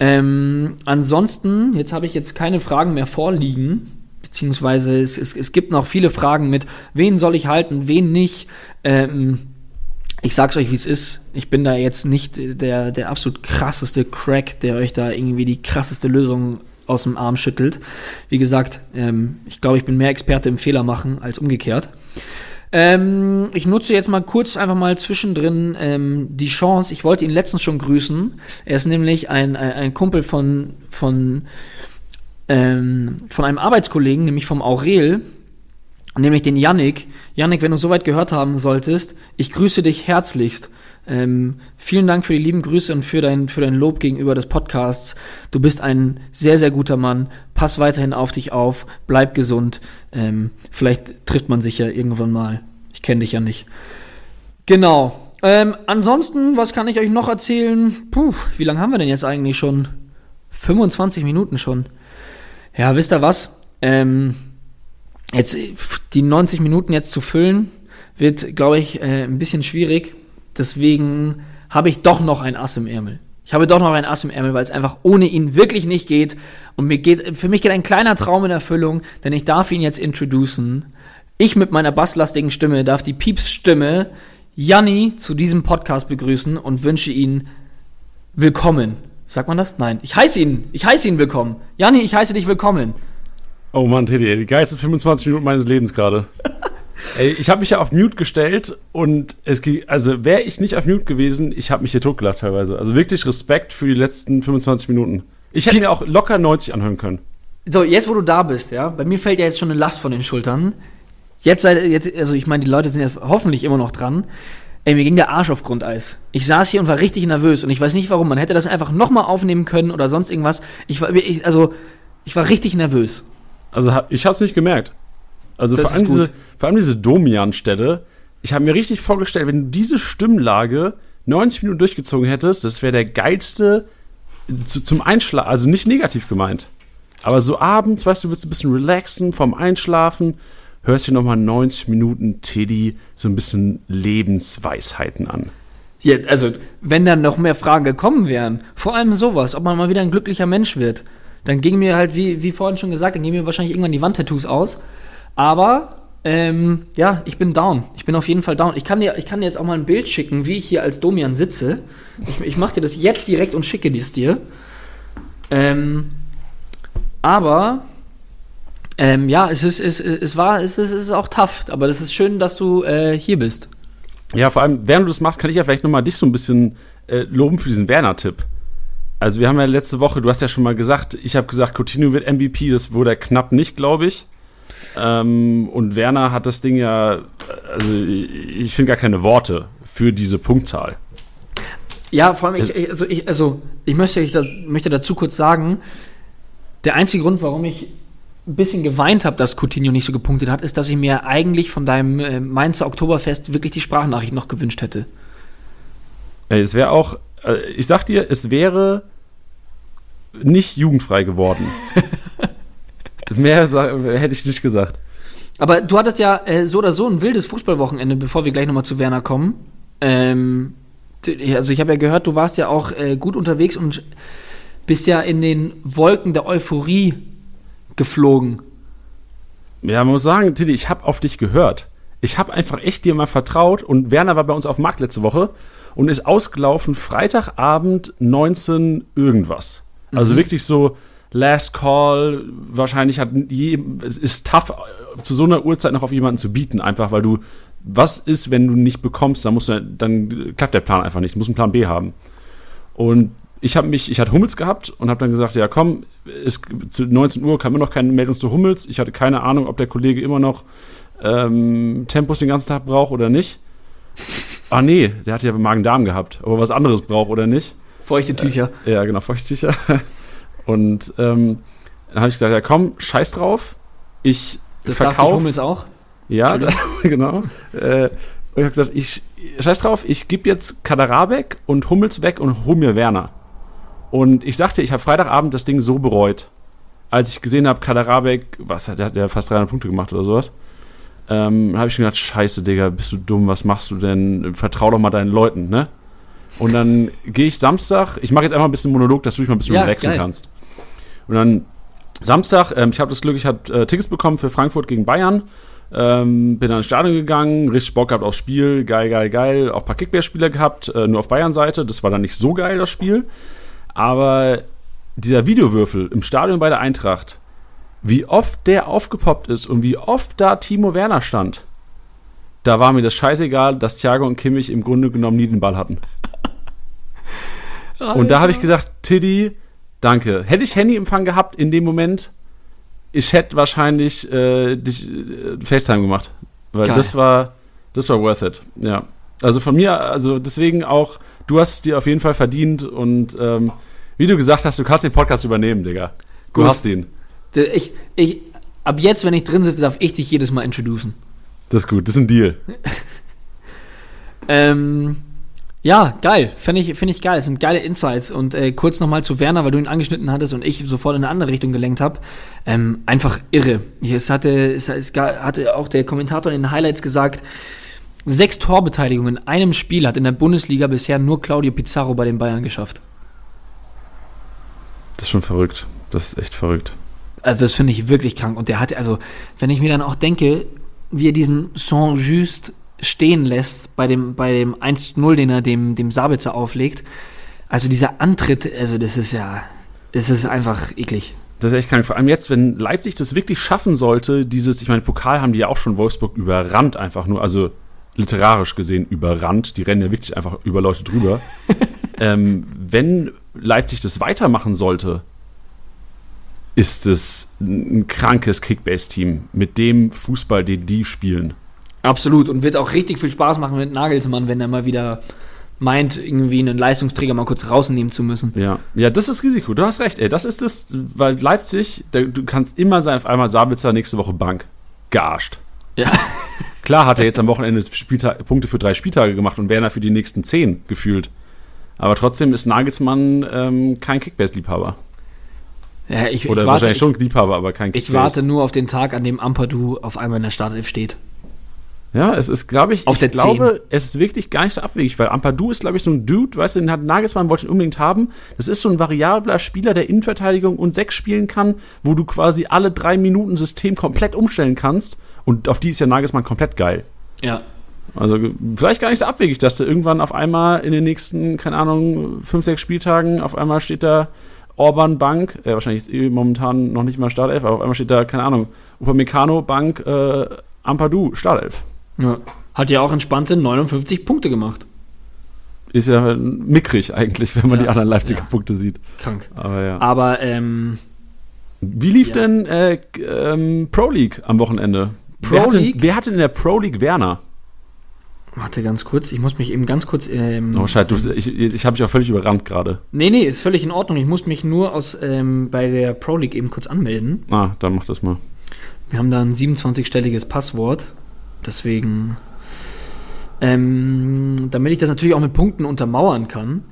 Ähm, ansonsten, jetzt habe ich jetzt keine Fragen mehr vorliegen beziehungsweise es, es, es gibt noch viele Fragen mit, wen soll ich halten, wen nicht. Ähm, ich sag's euch, wie es ist. Ich bin da jetzt nicht der, der absolut krasseste Crack, der euch da irgendwie die krasseste Lösung aus dem Arm schüttelt. Wie gesagt, ähm, ich glaube, ich bin mehr Experte im Fehler machen als umgekehrt. Ähm, ich nutze jetzt mal kurz einfach mal zwischendrin ähm, die Chance. Ich wollte ihn letztens schon grüßen. Er ist nämlich ein, ein, ein Kumpel von, von, ähm, von einem Arbeitskollegen, nämlich vom Aurel, nämlich den Yannick. Yannick, wenn du soweit gehört haben solltest, ich grüße dich herzlichst. Ähm, vielen Dank für die lieben Grüße und für dein, für dein Lob gegenüber des Podcasts. Du bist ein sehr, sehr guter Mann. Pass weiterhin auf dich auf. Bleib gesund. Ähm, vielleicht trifft man sich ja irgendwann mal. Ich kenne dich ja nicht. Genau. Ähm, ansonsten, was kann ich euch noch erzählen? Puh, wie lange haben wir denn jetzt eigentlich schon? 25 Minuten schon. Ja, wisst ihr was? Ähm, jetzt die 90 Minuten jetzt zu füllen, wird, glaube ich, äh, ein bisschen schwierig. Deswegen habe ich doch noch ein Ass im Ärmel. Ich habe doch noch ein Ass im Ärmel, weil es einfach ohne ihn wirklich nicht geht. Und mir geht, für mich geht ein kleiner Traum in Erfüllung, denn ich darf ihn jetzt introducen. Ich mit meiner basslastigen Stimme darf die Pieps-Stimme Janni zu diesem Podcast begrüßen und wünsche ihn willkommen. Sagt man das? Nein. Ich heiße ihn. Ich heiße ihn willkommen. Janni, ich heiße dich willkommen. Oh Mann, Teddy, die geilsten 25 Minuten meines Lebens gerade. Ey, ich habe mich ja auf Mute gestellt und es also wäre ich nicht auf Mute gewesen, ich habe mich hier totgelacht teilweise. Also wirklich Respekt für die letzten 25 Minuten. Ich hätte mir auch locker 90 anhören können. So, jetzt wo du da bist, ja, bei mir fällt ja jetzt schon eine Last von den Schultern. Jetzt seid jetzt, also ich meine, die Leute sind jetzt hoffentlich immer noch dran. Ey, mir ging der Arsch auf Grundeis. Ich saß hier und war richtig nervös und ich weiß nicht warum. Man hätte das einfach nochmal aufnehmen können oder sonst irgendwas. Ich war, ich, also, ich war richtig nervös. Also, ich hab's nicht gemerkt. Also vor allem, diese, vor allem diese Domian-Stelle. Ich habe mir richtig vorgestellt, wenn du diese Stimmlage 90 Minuten durchgezogen hättest, das wäre der geilste zu, zum Einschlafen, also nicht negativ gemeint. Aber so abends, weißt du, willst ein bisschen relaxen vom Einschlafen, hörst dir nochmal 90 Minuten Teddy so ein bisschen Lebensweisheiten an. Ja, also, wenn dann noch mehr Fragen gekommen wären, vor allem sowas, ob man mal wieder ein glücklicher Mensch wird, dann ging mir halt, wie, wie vorhin schon gesagt, dann gingen mir wahrscheinlich irgendwann die Wandtattoos aus. Aber ähm, ja, ich bin down. Ich bin auf jeden Fall down. Ich kann, dir, ich kann dir jetzt auch mal ein Bild schicken, wie ich hier als Domian sitze. Ich, ich mache dir das jetzt direkt und schicke dies dir. Ähm, aber ähm, ja, es ist, es, es war, es ist, es ist auch tough. Aber das ist schön, dass du äh, hier bist. Ja, vor allem, während du das machst, kann ich ja vielleicht nochmal dich so ein bisschen äh, loben für diesen Werner-Tipp. Also wir haben ja letzte Woche, du hast ja schon mal gesagt, ich habe gesagt, Coutinho wird MVP, das wurde er knapp nicht, glaube ich. Ähm, und Werner hat das Ding ja, also ich finde gar keine Worte für diese Punktzahl. Ja, vor allem, ich, also, ich, also ich möchte, ich da, möchte dazu kurz sagen, der einzige Grund, warum ich ein bisschen geweint habe, dass Coutinho nicht so gepunktet hat, ist, dass ich mir eigentlich von deinem äh, Mainzer Oktoberfest wirklich die Sprachnachricht noch gewünscht hätte. Es wäre auch, ich sag dir, es wäre nicht jugendfrei geworden. Mehr hätte ich nicht gesagt. Aber du hattest ja äh, so oder so ein wildes Fußballwochenende, bevor wir gleich nochmal zu Werner kommen. Ähm, also ich habe ja gehört, du warst ja auch äh, gut unterwegs und bist ja in den Wolken der Euphorie geflogen. Ja, man muss sagen, Tilly, ich habe auf dich gehört. Ich habe einfach echt dir mal vertraut und Werner war bei uns auf dem Markt letzte Woche und ist ausgelaufen Freitagabend 19 irgendwas. Also mhm. wirklich so Last Call, wahrscheinlich hat je, es ist tough, zu so einer Uhrzeit noch auf jemanden zu bieten, einfach weil du, was ist, wenn du nicht bekommst, dann musst du, dann klappt der Plan einfach nicht, du musst einen Plan B haben. Und ich habe mich, ich hatte Hummels gehabt und habe dann gesagt, ja komm, es, zu 19 Uhr kam immer noch keine Meldung zu Hummels. Ich hatte keine Ahnung, ob der Kollege immer noch ähm, Tempos den ganzen Tag braucht oder nicht. Ah nee, der hat ja Magen-Darm gehabt, ob er was anderes braucht oder nicht. Feuchte Tücher. Äh, ja, genau, feuchte Tücher. Und ähm, dann habe ich gesagt, ja komm, scheiß drauf. Ich das verkaufe. Hummels auch? Ja, da, genau. Äh, und ich habe gesagt, ich scheiß drauf, ich gebe jetzt Kaderabek und Hummels weg und hol mir Werner. Und ich sagte, ich habe Freitagabend das Ding so bereut, als ich gesehen habe, Kaderabek, was, der hat ja fast 300 Punkte gemacht oder sowas. Ähm, habe ich gedacht, scheiße, Digga, bist du dumm, was machst du denn? Vertrau doch mal deinen Leuten, ne? Und dann gehe ich Samstag, ich mache jetzt einfach ein bisschen Monolog, dass du dich mal ein bisschen ja, relaxen geil. kannst. Und dann Samstag, ähm, ich habe das Glück, ich habe äh, Tickets bekommen für Frankfurt gegen Bayern. Ähm, bin dann ins Stadion gegangen, richtig Bock gehabt aufs Spiel, geil, geil, geil. Auch ein paar Kickbase-Spieler gehabt, äh, nur auf Bayern-Seite. Das war dann nicht so geil, das Spiel. Aber dieser Videowürfel im Stadion bei der Eintracht, wie oft der aufgepoppt ist und wie oft da Timo Werner stand, da war mir das scheißegal, dass Thiago und Kimmich im Grunde genommen nie den Ball hatten. Und da habe ich gedacht, Tiddy, danke. Hätte ich Handyempfang gehabt in dem Moment, ich hätte wahrscheinlich äh, dich äh, FaceTime gemacht. Weil Geil. das war, das war worth it. Ja. Also von mir, also deswegen auch, du hast es dir auf jeden Fall verdient und ähm, wie du gesagt hast, du kannst den Podcast übernehmen, Digga. Du Gut. hast ihn. Ich, ich, ab jetzt, wenn ich drin sitze, darf ich dich jedes Mal introducen. Das ist gut, das ist ein Deal. Ähm, ja, geil. Finde ich, find ich geil. Es sind geile Insights. Und äh, kurz nochmal zu Werner, weil du ihn angeschnitten hattest und ich sofort in eine andere Richtung gelenkt habe. Ähm, einfach irre. Es hatte, es, es hatte auch der Kommentator in den Highlights gesagt, sechs Torbeteiligungen in einem Spiel hat in der Bundesliga bisher nur Claudio Pizarro bei den Bayern geschafft. Das ist schon verrückt. Das ist echt verrückt. Also das finde ich wirklich krank. Und der hatte, also, wenn ich mir dann auch denke, wie er diesen Saint-Just stehen lässt bei dem, bei dem 1-0, den er dem, dem Sabitzer auflegt. Also dieser Antritt, also das ist ja, es ist einfach eklig. Das ist echt krank. Vor allem jetzt, wenn Leipzig das wirklich schaffen sollte, dieses, ich meine, Pokal haben die ja auch schon Wolfsburg überrannt, einfach nur, also literarisch gesehen überrannt. Die rennen ja wirklich einfach über Leute drüber. ähm, wenn Leipzig das weitermachen sollte, ist es ein krankes Kickbase-Team mit dem Fußball, den die spielen. Absolut. Und wird auch richtig viel Spaß machen mit Nagelsmann, wenn er mal wieder meint, irgendwie einen Leistungsträger mal kurz rausnehmen zu müssen. Ja, ja, das ist Risiko. Du hast recht, ey. Das ist das, weil Leipzig, da, du kannst immer sein, auf einmal Sabitzer nächste Woche Bank. Gearscht. Ja. Klar hat er jetzt am Wochenende Spieltag, Punkte für drei Spieltage gemacht und Werner für die nächsten zehn gefühlt. Aber trotzdem ist Nagelsmann ähm, kein Kickbase-Liebhaber. Ja ich, Oder ich warte, wahrscheinlich ich, schon Liebhaber, aber kein ich warte nur auf den Tag, an dem Ampadu auf einmal in der Startelf steht. Ja, es ist, glaube ich, Auf ich der glaube, es ist wirklich gar nicht so abwegig, weil Ampadu ist, glaube ich, so ein Dude, weißt du, den hat Nagelsmann, wollte ihn unbedingt haben. Das ist so ein variabler Spieler, der Innenverteidigung und Sechs spielen kann, wo du quasi alle drei Minuten System komplett umstellen kannst. Und auf die ist ja Nagelsmann komplett geil. Ja. Also vielleicht gar nicht so abwegig, dass du irgendwann auf einmal in den nächsten, keine Ahnung, fünf, sechs Spieltagen, auf einmal steht da Orban Bank, äh, wahrscheinlich ist eh momentan noch nicht mal Startelf, aber auf einmal steht da, keine Ahnung, Upamecano Bank, äh, Ampadu Startelf. ja. Hat ja auch entspannte 59 Punkte gemacht. Ist ja mickrig eigentlich, wenn man Ja, die anderen Leipziger ja. Punkte sieht. Krank. Aber ja. Aber ähm, Wie lief denn äh, ähm, Pro League am Wochenende? Pro wer hatte, League? Wer hatte in der Pro League Werner? Warte ganz kurz, ich muss mich eben ganz kurz. Ähm, Oh, scheiße, du, ich, ich habe dich auch völlig überrannt gerade. nee, nee, ist völlig in Ordnung. Ich muss mich nur aus ähm, bei der Pro League eben kurz anmelden. Ah, dann mach das mal. Wir haben da ein 27-stelliges Passwort. Deswegen, ähm, damit ich das natürlich auch mit Punkten untermauern kann.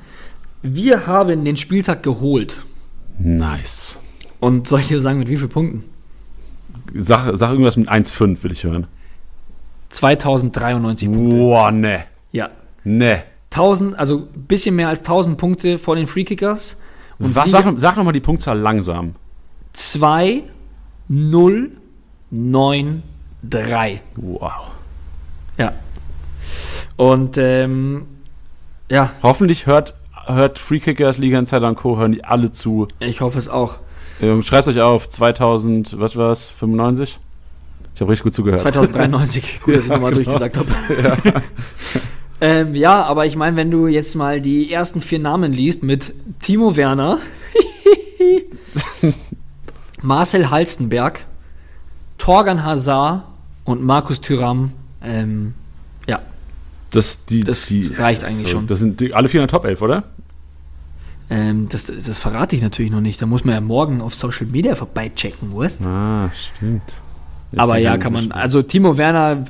Wir haben den Spieltag geholt. Nice. Und soll ich dir sagen, mit wie vielen Punkten? Sag, sag irgendwas mit 1,5 will ich hören. 2093 Punkte. Boah, ne. Ja. Ne. 1000, also ein bisschen mehr als 1000 Punkte vor den Freekickers. Und Was, sag, sag nochmal die Punktzahl langsam. 2, 0, 9, 3. Wow. Ja. Und ähm, ja, Hoffentlich hört, hört Freekickers, Liga Insider und Co. hören die alle zu. ich hoffe es auch. Ähm, Schreibt euch auf 2000, was war's, 95? Ich habe richtig gut zugehört. 2093. Gut, dass ich Ja, nochmal genau. durchgesagt habe. ähm, ja, aber ich meine, wenn du jetzt mal die ersten vier Namen liest mit Timo Werner, Marcel Halstenberg, Torgan Hazard und Markus Thüram, ähm, ja, Das, die, Das die, reicht eigentlich schon. Das sind die, alle vier in der Top 11, oder? ähm, das, das verrate ich natürlich noch nicht. Da muss man ja morgen auf Social Media vorbeichecken, weißt Ah, stimmt. Aber ja, kann man, also Timo Werner,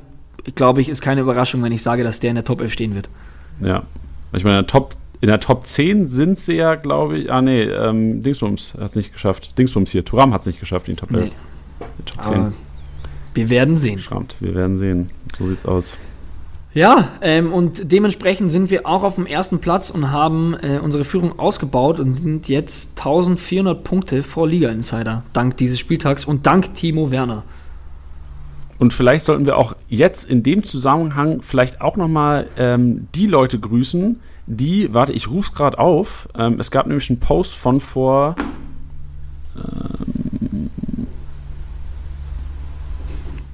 glaube ich, ist keine Überraschung, wenn ich sage, dass der in der Top 11 stehen wird. Ja. Ich meine, in der Top, in der Top 10 sind sie ja, glaube ich. Ah, nee, ähm, Dingsbums hat es nicht geschafft. Dingsbums hier. Turam hat es nicht geschafft, in die Top 11. Nee. Die Top Aber 10 wir werden sehen. schrammt. Wir werden sehen. So sieht's aus. Ja, ähm, und dementsprechend sind wir auch auf dem ersten Platz und haben äh, unsere Führung ausgebaut und sind jetzt 1400 Punkte vor Liga Insider, dank dieses Spieltags und dank Timo Werner. Und vielleicht sollten wir auch jetzt in dem Zusammenhang vielleicht auch nochmal ähm, die Leute grüßen, die, warte, ich rufe es gerade auf. Ähm, es gab nämlich einen Post von vor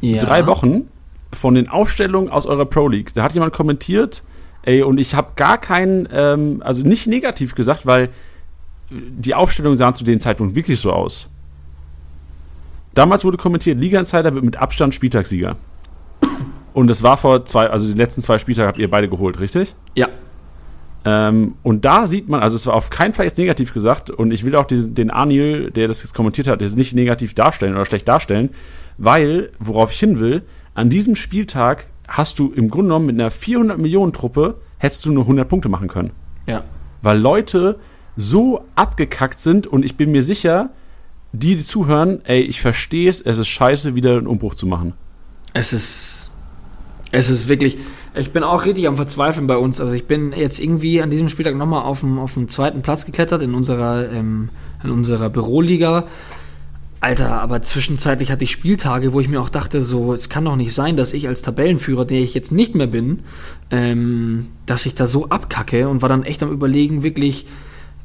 Ja. drei Wochen von den Aufstellungen aus eurer Pro League. Da hat jemand kommentiert, ey, und ich habe gar keinen, ähm, also nicht negativ gesagt, weil die Aufstellungen sahen zu dem Zeitpunkt wirklich so aus. Damals wurde kommentiert, Liga Insider wird mit Abstand Spieltagssieger. Und es war vor zwei, also die letzten zwei Spieltage habt ihr beide geholt, richtig? Ja. Ähm, und da sieht man, also es war auf keinen Fall jetzt negativ gesagt, und ich will auch diesen, den Anil, der das jetzt kommentiert hat, jetzt nicht negativ darstellen oder schlecht darstellen, weil, worauf ich hin will, an diesem Spieltag hast du im Grunde genommen mit einer 400 Millionen Truppe, hättest du nur 100 Punkte machen können. Ja. Weil Leute so abgekackt sind und ich bin mir sicher, die, die zuhören, ey, ich verstehe es, es ist scheiße, wieder einen Umbruch zu machen. Es ist. Es ist wirklich. Ich bin auch richtig am Verzweifeln bei uns. Also ich bin jetzt irgendwie an diesem Spieltag nochmal auf den, auf den zweiten Platz geklettert in unserer, ähm, in unserer Büroliga. Alter, aber zwischenzeitlich hatte ich Spieltage, wo ich mir auch dachte, so, es kann doch nicht sein, dass ich als Tabellenführer, der ich jetzt nicht mehr bin, ähm, dass ich da so abkacke und war dann echt am überlegen, wirklich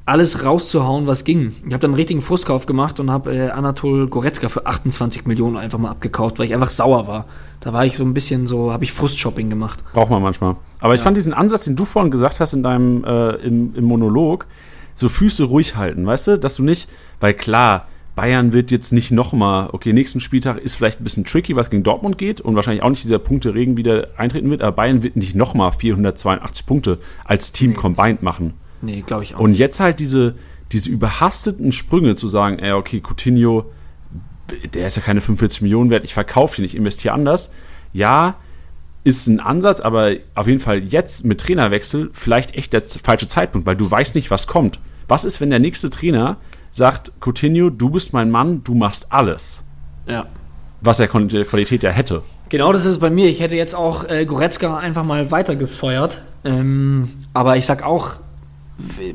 alles rauszuhauen, was ging. Ich habe dann einen richtigen Frustkauf gemacht und habe äh, Anatol Goretzka für 28 Millionen einfach mal abgekauft, weil ich einfach sauer war. Da war ich so ein bisschen so, habe ich Frustshopping gemacht. Braucht man manchmal. Aber ich Ja. fand diesen Ansatz, den du vorhin gesagt hast in deinem äh, im, im Monolog, so Füße ruhig halten, weißt du, dass du nicht, weil klar, Bayern wird jetzt nicht nochmal, okay, nächsten Spieltag ist vielleicht ein bisschen tricky, was gegen Dortmund geht und wahrscheinlich auch nicht dieser Punkteregen wieder eintreten wird, aber Bayern wird nicht nochmal 482 Punkte als Team combined machen. Nee, glaube ich auch. Und jetzt halt diese, diese überhasteten Sprünge zu sagen, ey, okay, Coutinho, der ist ja keine 45 Millionen wert, ich verkaufe ihn, ich investiere anders. Ja, ist ein Ansatz, aber auf jeden Fall jetzt mit Trainerwechsel vielleicht echt der falsche Zeitpunkt, weil du weißt nicht, was kommt. Was ist, wenn der nächste Trainer sagt, Coutinho, du bist mein Mann, du machst alles? ja. Was er Qualität ja hätte. Genau, das ist es bei mir. Ich hätte jetzt auch äh, Goretzka einfach mal weitergefeuert. Ähm, aber ich sag auch,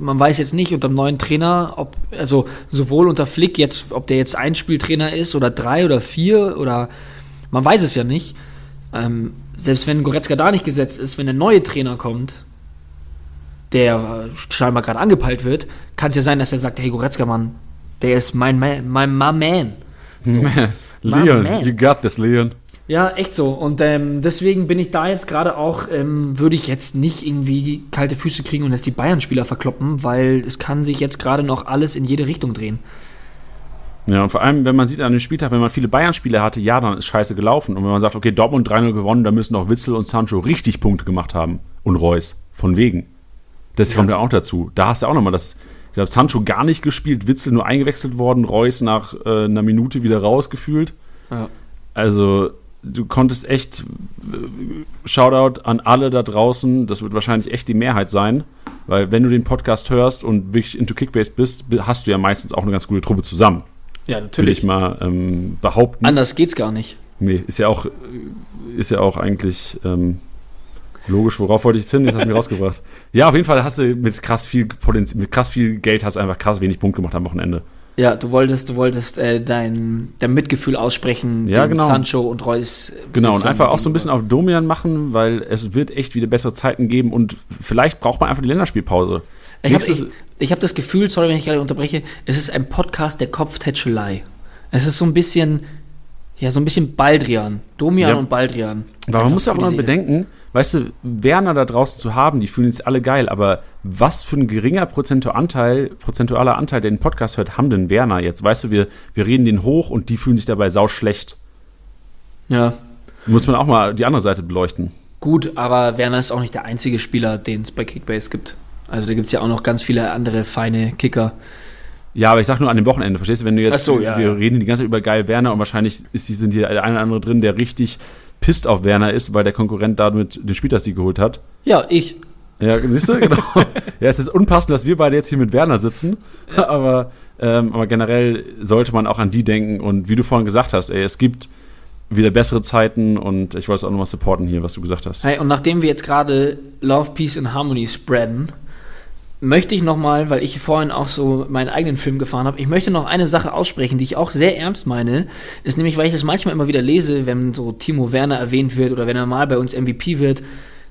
man weiß jetzt nicht unter dem neuen Trainer, ob, also sowohl unter Flick jetzt, ob der jetzt Einspieltrainer ist oder drei oder vier oder man weiß es ja nicht. Ähm, selbst wenn Goretzka da nicht gesetzt ist, wenn der neue Trainer kommt, der scheinbar gerade angepeilt wird, kann es ja sein, dass er sagt, hey Goretzka, Mann, der ist mein, mein, mein my man. So. Leon, man. you got this, Leon. Ja, echt so. Und ähm, deswegen bin ich da jetzt gerade auch, ähm, würde ich jetzt nicht irgendwie kalte Füße kriegen und jetzt die Bayern-Spieler verkloppen, weil es kann sich jetzt gerade noch alles in jede Richtung drehen. Ja, und vor allem, wenn man sieht an dem Spieltag, wenn man viele Bayern-Spiele hatte, ja, dann ist scheiße gelaufen. Und wenn man sagt, okay, Dortmund 3-0 gewonnen, dann müssen auch Witzel und Sancho richtig Punkte gemacht haben. Und Reus. Von wegen. Das kommt ja auch dazu. Da hast du auch nochmal das. Ich glaube, Sancho gar nicht gespielt, Witzel nur eingewechselt worden, Reus nach äh, einer Minute wieder rausgefühlt. Ja. Also, du konntest echt. Äh, Shoutout an alle da draußen. Das wird wahrscheinlich echt die Mehrheit sein. Weil, wenn du den Podcast hörst und wirklich into Kickbase bist, hast du ja meistens auch eine ganz gute Truppe zusammen Ja, will ich mal ähm, behaupten. Anders geht's gar nicht. Nee, ist ja auch, äh, ist ja auch eigentlich ähm, logisch, worauf wollte ich jetzt hin? Jetzt hast du mich rausgebracht. Ja, auf jeden Fall hast du mit krass viel Potenzial, mit krass viel Geld hast du einfach krass wenig Punkt gemacht am Wochenende. Ja, du wolltest, du wolltest äh, dein, dein Mitgefühl aussprechen, Ja, genau. Sancho und Reus. Genau, und einfach auch so ein bisschen auf Domian machen, weil es wird echt wieder bessere Zeiten geben und vielleicht braucht man einfach die Länderspielpause. Ich habe ich, ich hab das Gefühl, sorry, wenn ich gerade unterbreche, es ist ein Podcast der Kopftätschelei. Es ist so ein bisschen, ja, so ein bisschen Baldrian. Domian Ja. und Baldrian. Aber man muss ja auch Seele. bedenken, weißt du, Werner da draußen zu haben, die fühlen sich alle geil, aber was für ein geringer prozentualer Anteil, prozentualer Anteil, der den Podcast hört, haben denn Werner jetzt? Weißt du, wir, wir reden den hoch und die fühlen sich dabei sau schlecht. Ja, Muss man auch mal die andere Seite beleuchten. gut, aber Werner ist auch nicht der einzige Spieler, den es bei Kickbase gibt. Also da gibt es ja auch noch ganz viele andere feine Kicker. Ja, aber ich sag nur an dem Wochenende, verstehst du? Wenn du jetzt, Ach so, ja, wir ja. reden die ganze Zeit über geil Werner und wahrscheinlich ist, die- sind hier der eine oder andere drin, der richtig pisst auf Werner ist, weil der Konkurrent damit den Spieltagssieg geholt hat. Ja, ich. Ja, siehst du, genau. ja, es ist unpassend, dass wir beide jetzt hier mit Werner sitzen, aber, ähm, aber generell sollte man auch an die denken und wie du vorhin gesagt hast, ey, es gibt wieder bessere Zeiten und ich wollte es auch nochmal supporten hier, was du gesagt hast. Hey, und nachdem wir jetzt gerade Love, Peace and Harmony spreaden, möchte ich nochmal, weil ich vorhin auch so meinen eigenen Film gefahren habe, ich möchte noch eine Sache aussprechen, die ich auch sehr ernst meine. Ist nämlich, weil ich das manchmal immer wieder lese, wenn so Timo Werner erwähnt wird oder wenn er mal bei uns MVP wird,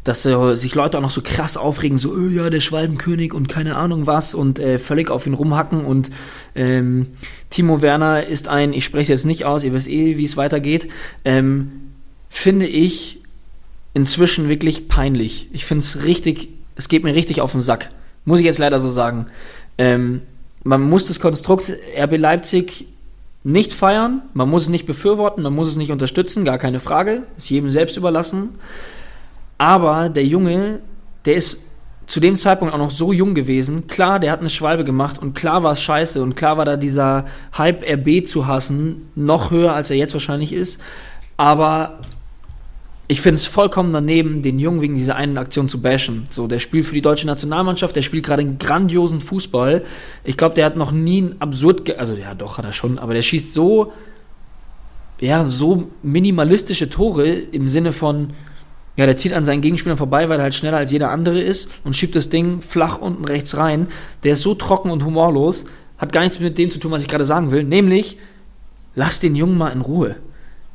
dass äh, sich Leute auch noch so krass aufregen, so, oh, ja, der Schwalbenkönig und keine Ahnung was und äh, völlig auf ihn rumhacken und ähm, Timo Werner ist ein, ich spreche jetzt nicht aus, ihr wisst eh, wie es weitergeht, ähm, finde ich inzwischen wirklich peinlich. Ich finde es richtig, es geht mir richtig auf den Sack. Muss ich jetzt leider so sagen. Ähm, man muss das Konstrukt RB Leipzig nicht feiern, man muss es nicht befürworten, man muss es nicht unterstützen, gar keine Frage, ist jedem selbst überlassen. Aber der Junge, der ist zu dem Zeitpunkt auch noch so jung gewesen. Klar, der hat eine Schwalbe gemacht und klar war es scheiße und klar war da dieser Hype RB zu hassen noch höher, als er jetzt wahrscheinlich ist. Aber ich finde es vollkommen daneben, den Jungen wegen dieser einen Aktion zu bashen. So, der spielt für die deutsche Nationalmannschaft, der spielt gerade einen grandiosen Fußball. Ich glaube, der hat noch nie ein absurd, also ja, doch hat er schon, aber der schießt so, ja, so minimalistische Tore im Sinne von, ja, der zieht an seinen Gegenspielern vorbei, weil er halt schneller als jeder andere ist und schiebt das Ding flach unten rechts rein. Der ist so trocken und humorlos, hat gar nichts mit dem zu tun, was ich gerade sagen will, nämlich, lass den Jungen mal in Ruhe.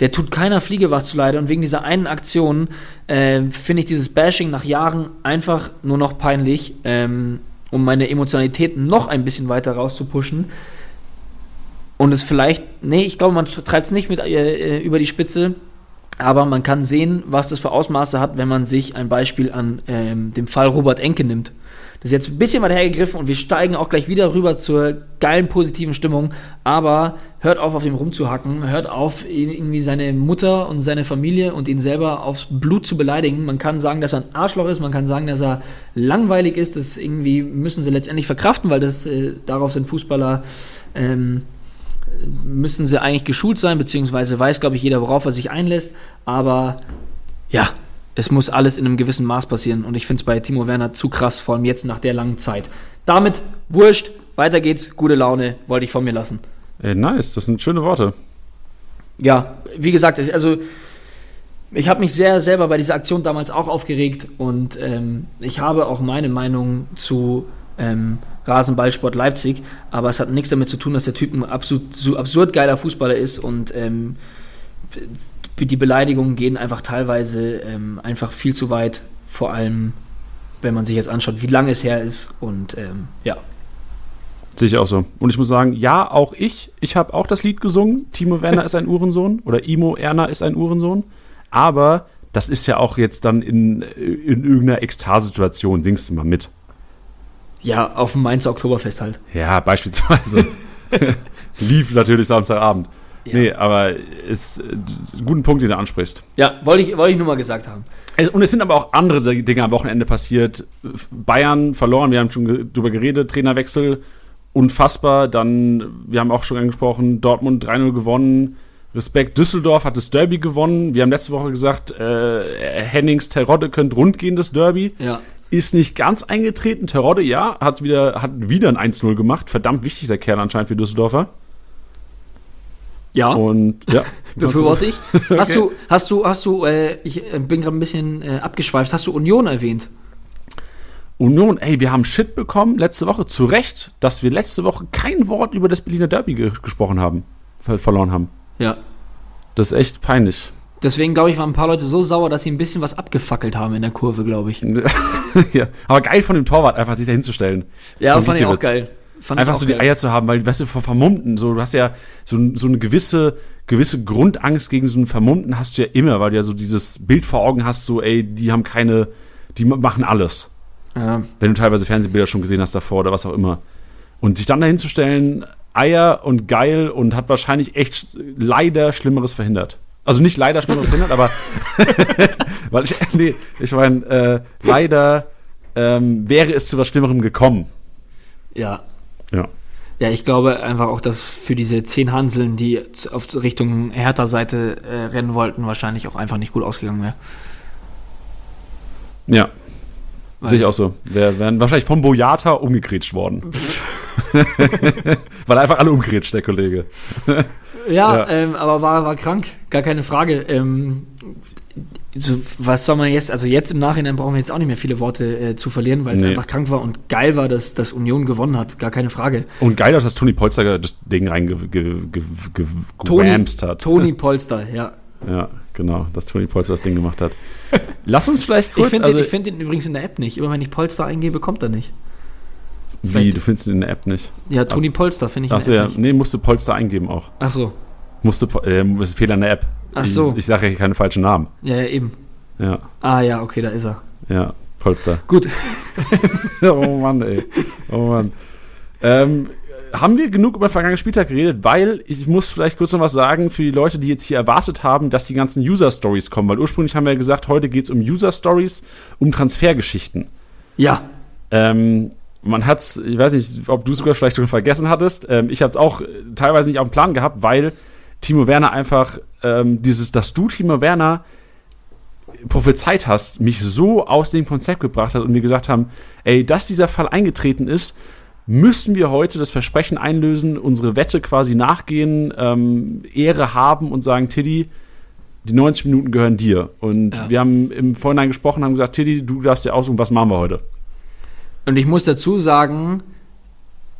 Der tut keiner Fliege was zu leide und wegen dieser einen Aktion äh, finde ich dieses Bashing nach Jahren einfach nur noch peinlich, ähm, um meine Emotionalität noch ein bisschen weiter rauszupushen. Und es vielleicht, nee, ich glaube, man treibt es nicht mit äh, über die Spitze, aber man kann sehen, was das für Ausmaße hat, wenn man sich ein Beispiel an ähm, dem Fall Robert Enke nimmt. Das ist jetzt ein bisschen weiter hergegriffen und wir steigen auch gleich wieder rüber zur geilen positiven Stimmung. Aber hört auf, auf ihm rumzuhacken. Hört auf, irgendwie seine Mutter und seine Familie und ihn selber aufs Blut zu beleidigen. Man kann sagen, dass er ein Arschloch ist. Man kann sagen, dass er langweilig ist. Das irgendwie müssen sie letztendlich verkraften, weil das äh, darauf sind Fußballer. Ähm, müssen sie eigentlich geschult sein, beziehungsweise weiß, glaube ich, jeder, worauf er sich einlässt. Aber ja, es muss alles in einem gewissen Maß passieren. Und ich finde es bei Timo Werner zu krass, vor allem jetzt nach der langen Zeit. Damit, wurscht, weiter geht's, gute Laune, wollte ich von mir lassen. Ey, nice, das sind schöne Worte. Ja, wie gesagt, also ich habe mich sehr selber bei dieser Aktion damals auch aufgeregt und ähm, ich habe auch meine Meinung zu ähm, Rasenballsport Leipzig, aber es hat nichts damit zu tun, dass der Typ ein absolut so absurd geiler Fußballer ist und ähm, die Beleidigungen gehen einfach teilweise ähm, einfach viel zu weit, vor allem wenn man sich jetzt anschaut, wie lange es her ist und ähm, ja. Sehe ich auch so. Und ich muss sagen, ja, auch ich, ich habe auch das Lied gesungen. Timo Werner ist ein Uhrensohn oder Imo Erna ist ein Uhrensohn. Aber das ist ja auch jetzt dann in, in irgendeiner Ekstasituation, singst du mal mit. Ja, auf dem Mainzer Oktoberfest halt. Ja, beispielsweise. Lief natürlich Samstagabend. Ja. Nee, aber ist ein äh, guter Punkt, den du ansprichst. Ja, wollte ich, wollte ich nur mal gesagt haben. Und es sind aber auch andere Dinge am Wochenende passiert. Bayern verloren, wir haben schon drüber geredet, Trainerwechsel, unfassbar. Dann, wir haben auch schon angesprochen, Dortmund 3-0 gewonnen. Respekt, Düsseldorf hat das Derby gewonnen. Wir haben letzte Woche gesagt, äh, Hennings Terodde könnte rund gehen, das Derby. Ja ist nicht ganz eingetreten. Terodde, ja, hat wieder, hat wieder ein 1-0 gemacht. Verdammt wichtig, der Kerl anscheinend für Düsseldorfer. Ja. Und ja. Befürworte ich. okay. Hast du, hast du, hast du, äh, ich äh, bin gerade ein bisschen äh, abgeschweift, hast du Union erwähnt? Union, ey, wir haben Shit bekommen letzte Woche, zu Recht, dass wir letzte Woche kein Wort über das Berliner Derby ge gesprochen haben, ver verloren haben. Ja. Das ist echt peinlich. Deswegen, glaube ich, waren ein paar Leute so sauer, dass sie ein bisschen was abgefackelt haben in der Kurve, glaube ich. ja, aber geil von dem Torwart, einfach sich da hinzustellen. Ja, fand ich auch geil. Fand einfach so die Eier zu haben, weil, weißt du, vor Vermummten, so, du hast ja so, so eine gewisse, gewisse Grundangst gegen so einen Vermummten hast du ja immer, weil du ja so dieses Bild vor Augen hast, so, ey, die haben keine, die machen alles. Ja. Wenn du teilweise Fernsehbilder schon gesehen hast davor oder was auch immer. Und sich dann dahin zu stellen, Eier und geil und hat wahrscheinlich echt leider Schlimmeres verhindert. Also nicht leider Schlimmeres verhindert, aber weil ich, nee, ich meine, äh, leider ähm, wäre es zu was Schlimmerem gekommen. Ja. Ja. Ja, ich glaube einfach auch, dass für diese zehn Hanseln, die auf Richtung Hertha-Seite äh, rennen wollten, wahrscheinlich auch einfach nicht gut ausgegangen wäre. Ja. Sehe ich auch so. Wir wären wahrscheinlich vom Boyata umgekretscht worden. Weil einfach alle umgekretscht, der Kollege. Ja, ja. Ähm, aber war, war krank, gar keine Frage. Ähm, so, was soll man jetzt, also jetzt im Nachhinein brauchen wir jetzt auch nicht mehr viele Worte äh, zu verlieren, weil es nee. einfach krank war und geil war, dass, dass Union gewonnen hat, gar keine Frage. Und geil, dass Toni Polster das Ding reingewamst hat. Toni Polster, ja. Ja, genau, dass Toni Polster das Ding gemacht hat. Lass uns vielleicht kurz. Ich finde also, den, find den übrigens in der App nicht. Immer wenn ich Polster eingebe, kommt er nicht. wie, vielleicht- du findest ihn in der App nicht. Ja, Toni Polster finde ich in Achso, der ja. App nicht. Nee, musst du Polster eingeben auch. Ach so. Musst du, Po- äh, Fehler in der App. Ach so. Ich, ich sage ja keine falschen Namen. Ja, ja, eben. Ja, Ah ja, okay, da ist er. ja, Polster. Gut. oh Mann, ey. Oh Mann. Ähm, haben wir genug über den vergangenen Spieltag geredet? Weil ich muss vielleicht kurz noch was sagen für die Leute, die jetzt hier erwartet haben, dass die ganzen User-Stories kommen. Weil ursprünglich haben wir ja gesagt, heute geht es um User-Stories, um Transfergeschichten. Ja. Ähm, man hat's, ich weiß nicht, ob du es sogar vielleicht schon vergessen hattest. Ähm, ich habe es auch äh, teilweise nicht auf dem Plan gehabt, weil Timo Werner einfach ähm, dieses, dass du Timo Werner prophezeit hast, mich so aus dem Konzept gebracht hat und mir gesagt haben, ey, dass dieser Fall eingetreten ist, müssen wir heute das Versprechen einlösen, unsere Wette quasi nachgehen, ähm, Ehre haben und sagen, Tiddy, die 90 Minuten gehören dir. Und Ja. wir haben im Vorhinein gesprochen, haben gesagt, Tiddy, du darfst dir aussuchen, was machen wir heute. Und ich muss dazu sagen,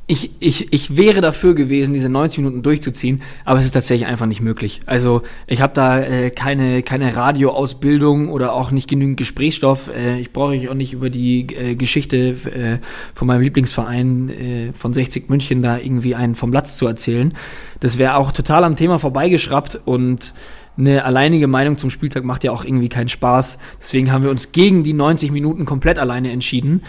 ich, ich, ich wäre dafür gewesen, diese 90 Minuten durchzuziehen, aber es ist tatsächlich einfach nicht möglich. Also ich habe da äh, keine, keine Radioausbildung oder auch nicht genügend Gesprächsstoff. Äh, ich brauche euch auch nicht über die äh, Geschichte äh, von meinem Lieblingsverein äh, von 60 München da irgendwie einen vom Platz zu erzählen. Das wäre auch total am Thema vorbeigeschraubt und eine alleinige Meinung zum Spieltag macht ja auch irgendwie keinen Spaß. Deswegen haben wir uns gegen die 90 Minuten komplett alleine entschieden.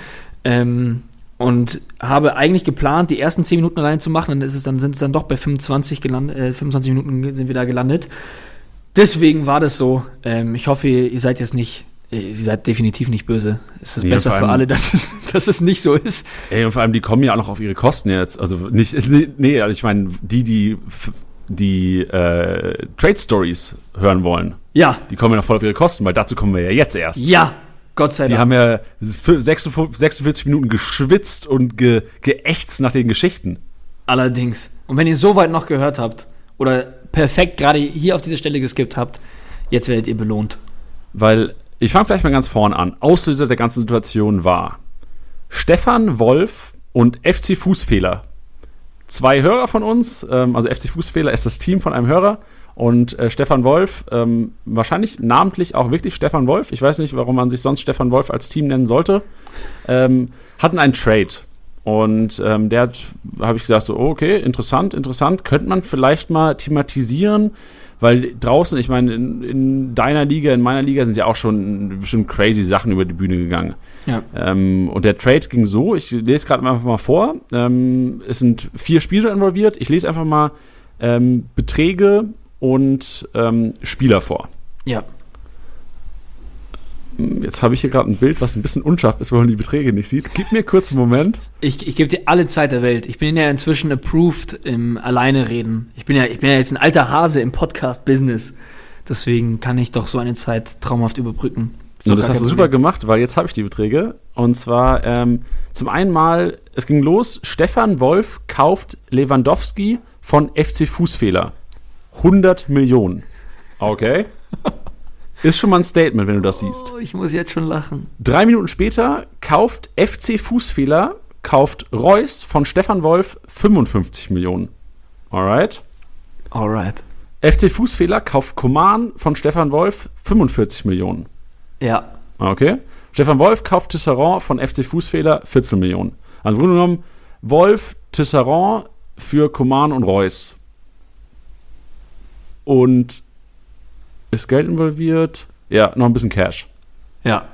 Ähm, und habe eigentlich geplant, die ersten 10 Minuten allein zu machen, dann ist es dann sind es dann doch bei 25 gelandet, äh, 25 Minuten sind wir da gelandet. Deswegen war das so. Ähm, ich hoffe, ihr, seid jetzt nicht, äh, ihr seid definitiv nicht böse. Es ist Nee, besser für alle, dass es, dass es nicht so ist. Ey, und vor allem, die kommen ja auch noch auf ihre Kosten jetzt. Also nicht, nee, also ich meine, die, die die äh, Trade Stories hören wollen, Ja, die kommen ja noch voll auf ihre Kosten, weil dazu kommen wir ja jetzt erst. ja, Gott sei Die Dank. haben ja für 46 46 Minuten geschwitzt und ge, geächtzt nach den Geschichten. Allerdings. Und wenn ihr so weit noch gehört habt oder perfekt gerade hier auf diese Stelle geskippt habt, jetzt werdet ihr belohnt. Weil, ich fange vielleicht mal ganz vorne an. Auslöser der ganzen Situation war Stefan Wolf und FC Fußfehler. Zwei Hörer von uns, ähm, also FC Fußfehler ist das Team von einem Hörer und äh, Stefan Wolf, ähm, wahrscheinlich namentlich auch wirklich Stefan Wolf, ich weiß nicht, warum man sich sonst Stefan Wolf als Team nennen sollte, ähm, hatten einen Trade. Und ähm, der hat, habe ich gesagt, so, oh, okay, interessant, interessant, könnte man vielleicht mal thematisieren, weil draußen, ich meine, in, in deiner Liga, in meiner Liga sind ja auch schon bestimmt crazy Sachen über die Bühne gegangen. Ja. Ähm, und der Trade ging so, ich lese gerade einfach mal vor. Ähm, es sind vier Spieler involviert. Ich lese einfach mal ähm, Beträge und ähm, Spieler vor. Ja. Jetzt habe ich hier gerade ein Bild, was ein bisschen unscharf ist, weil man die Beträge nicht sieht. Gib mir kurz einen Moment. Ich, ich gebe dir alle Zeit der Welt. Ich bin ja inzwischen approved im Alleine reden. Ich bin ja, ich bin ja jetzt ein alter Hase im Podcast-Business. Deswegen kann ich doch so eine Zeit traumhaft überbrücken. So, das hast du super gemacht, weil jetzt habe ich die Beträge. Und zwar ähm, zum einen mal, es ging los, Stefan Wolf kauft Lewandowski von FC Fußfehler. 100 Millionen. Okay. Ist schon mal ein Statement, wenn du das siehst. Oh, ich muss jetzt schon lachen. Drei Minuten später kauft FC Fußfehler, kauft Reus von Stefan Wolf 55 Millionen. Alright. Alright. FC Fußfehler kauft Koman von Stefan Wolf 45 Millionen. Ja. Okay. Stefan Wolf kauft Tisserand von FC Fußfehler 14 Millionen. Also im Grunde genommen Wolf, Tisserand für Koman und Reus. Und ist Geld involviert? Ja, noch ein bisschen Cash. Ja.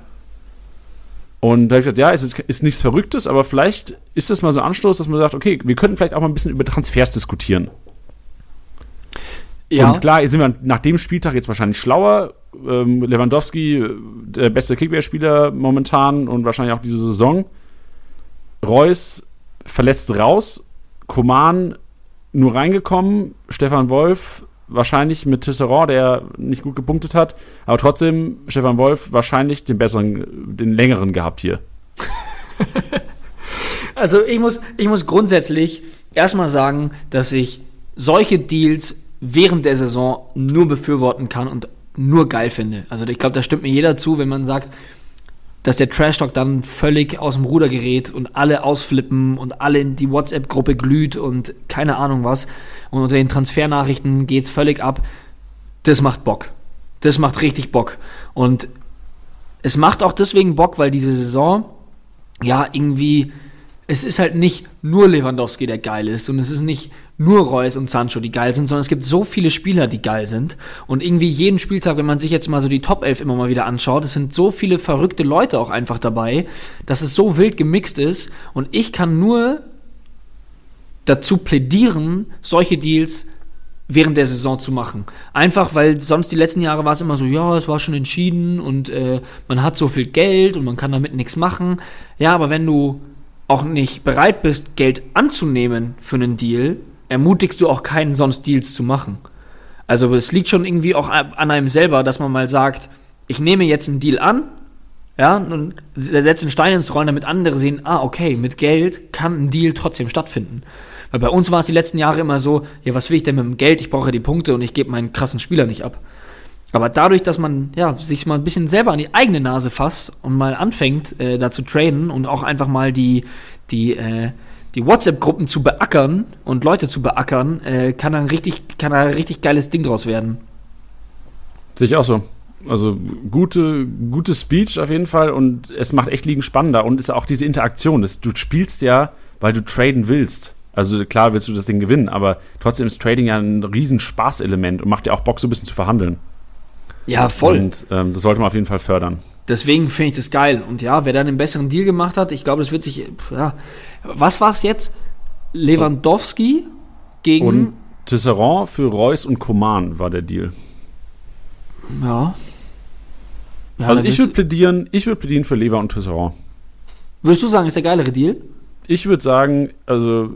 Und da habe ich gesagt, ja, es ist, ist nichts Verrücktes, aber vielleicht ist das mal so ein Anstoß, dass man sagt, okay, wir könnten vielleicht auch mal ein bisschen über Transfers diskutieren. Ja. Und klar, jetzt sind wir nach dem Spieltag jetzt wahrscheinlich schlauer. Ähm, Lewandowski, der beste Kickball-Spieler momentan und wahrscheinlich auch diese Saison. Reus verletzt raus. Koman nur reingekommen. Stefan Wolf wahrscheinlich mit Tisserand, der nicht gut gepunktet hat. Aber trotzdem, Stefan Wolf wahrscheinlich den besseren, den längeren gehabt hier. Also ich muss, ich muss grundsätzlich erstmal sagen, dass ich solche Deals während der Saison nur befürworten kann und nur geil finde. Also ich glaube, da stimmt mir jeder zu, wenn man sagt, dass der Trash-Talk dann völlig aus dem Ruder gerät und alle ausflippen und alle in die WhatsApp-Gruppe glüht und keine Ahnung was. Und unter den Transfernachrichten geht's völlig ab. Das macht Bock. Das macht richtig Bock. Und es macht auch deswegen Bock, weil diese Saison, ja, irgendwie, es ist halt nicht nur Lewandowski, der geil ist und es ist nicht nur Reus und Sancho, die geil sind, sondern es gibt so viele Spieler, die geil sind. Und irgendwie jeden Spieltag, wenn man sich jetzt mal so die Top 11 immer mal wieder anschaut, es sind so viele verrückte Leute auch einfach dabei, dass es so wild gemixt ist. Und ich kann nur dazu plädieren, solche Deals während der Saison zu machen. Einfach, weil sonst die letzten Jahre war es immer so, ja, es war schon entschieden und äh, man hat so viel Geld und man kann damit nichts machen. Ja, aber wenn du auch nicht bereit bist, Geld anzunehmen für einen Deal, ermutigst du auch keinen sonst Deals zu machen. Also es liegt schon irgendwie auch an einem selber, dass man mal sagt, ich nehme jetzt einen Deal an, ja, und setze einen Stein ins Rollen, damit andere sehen, ah, okay, mit Geld kann ein Deal trotzdem stattfinden. Weil bei uns war es die letzten Jahre immer so, ja, was will ich denn mit dem Geld? Ich brauche die Punkte und ich gebe meinen krassen Spieler nicht ab. Aber dadurch, dass man ja, sich mal ein bisschen selber an die eigene Nase fasst und mal anfängt, äh, da zu traden und auch einfach mal die, die, äh, die WhatsApp-Gruppen zu beackern und Leute zu beackern, äh, kann dann richtig, kann da ein richtig geiles Ding draus werden. Sehe ich auch so. Also gute, gute Speech auf jeden Fall und es macht echt Ligen spannender und ist auch diese Interaktion. Das, du spielst ja, weil du traden willst. Also klar willst du das Ding gewinnen, aber trotzdem ist Trading ja ein riesen Spaßelement und macht ja auch Bock, so ein bisschen zu verhandeln. Ja, voll. Und ähm, das sollte man auf jeden Fall fördern. Deswegen finde ich das geil. Und ja, wer dann einen besseren Deal gemacht hat, ich glaube, das wird sich. Ja. Was war es jetzt? Lewandowski gegen. Und Tisserand für Reus und Koman war der Deal. Ja. ja also ich würde plädieren, ich würde plädieren für Lever und Tisserand. Würdest du sagen, ist der geilere Deal? Ich würde sagen, also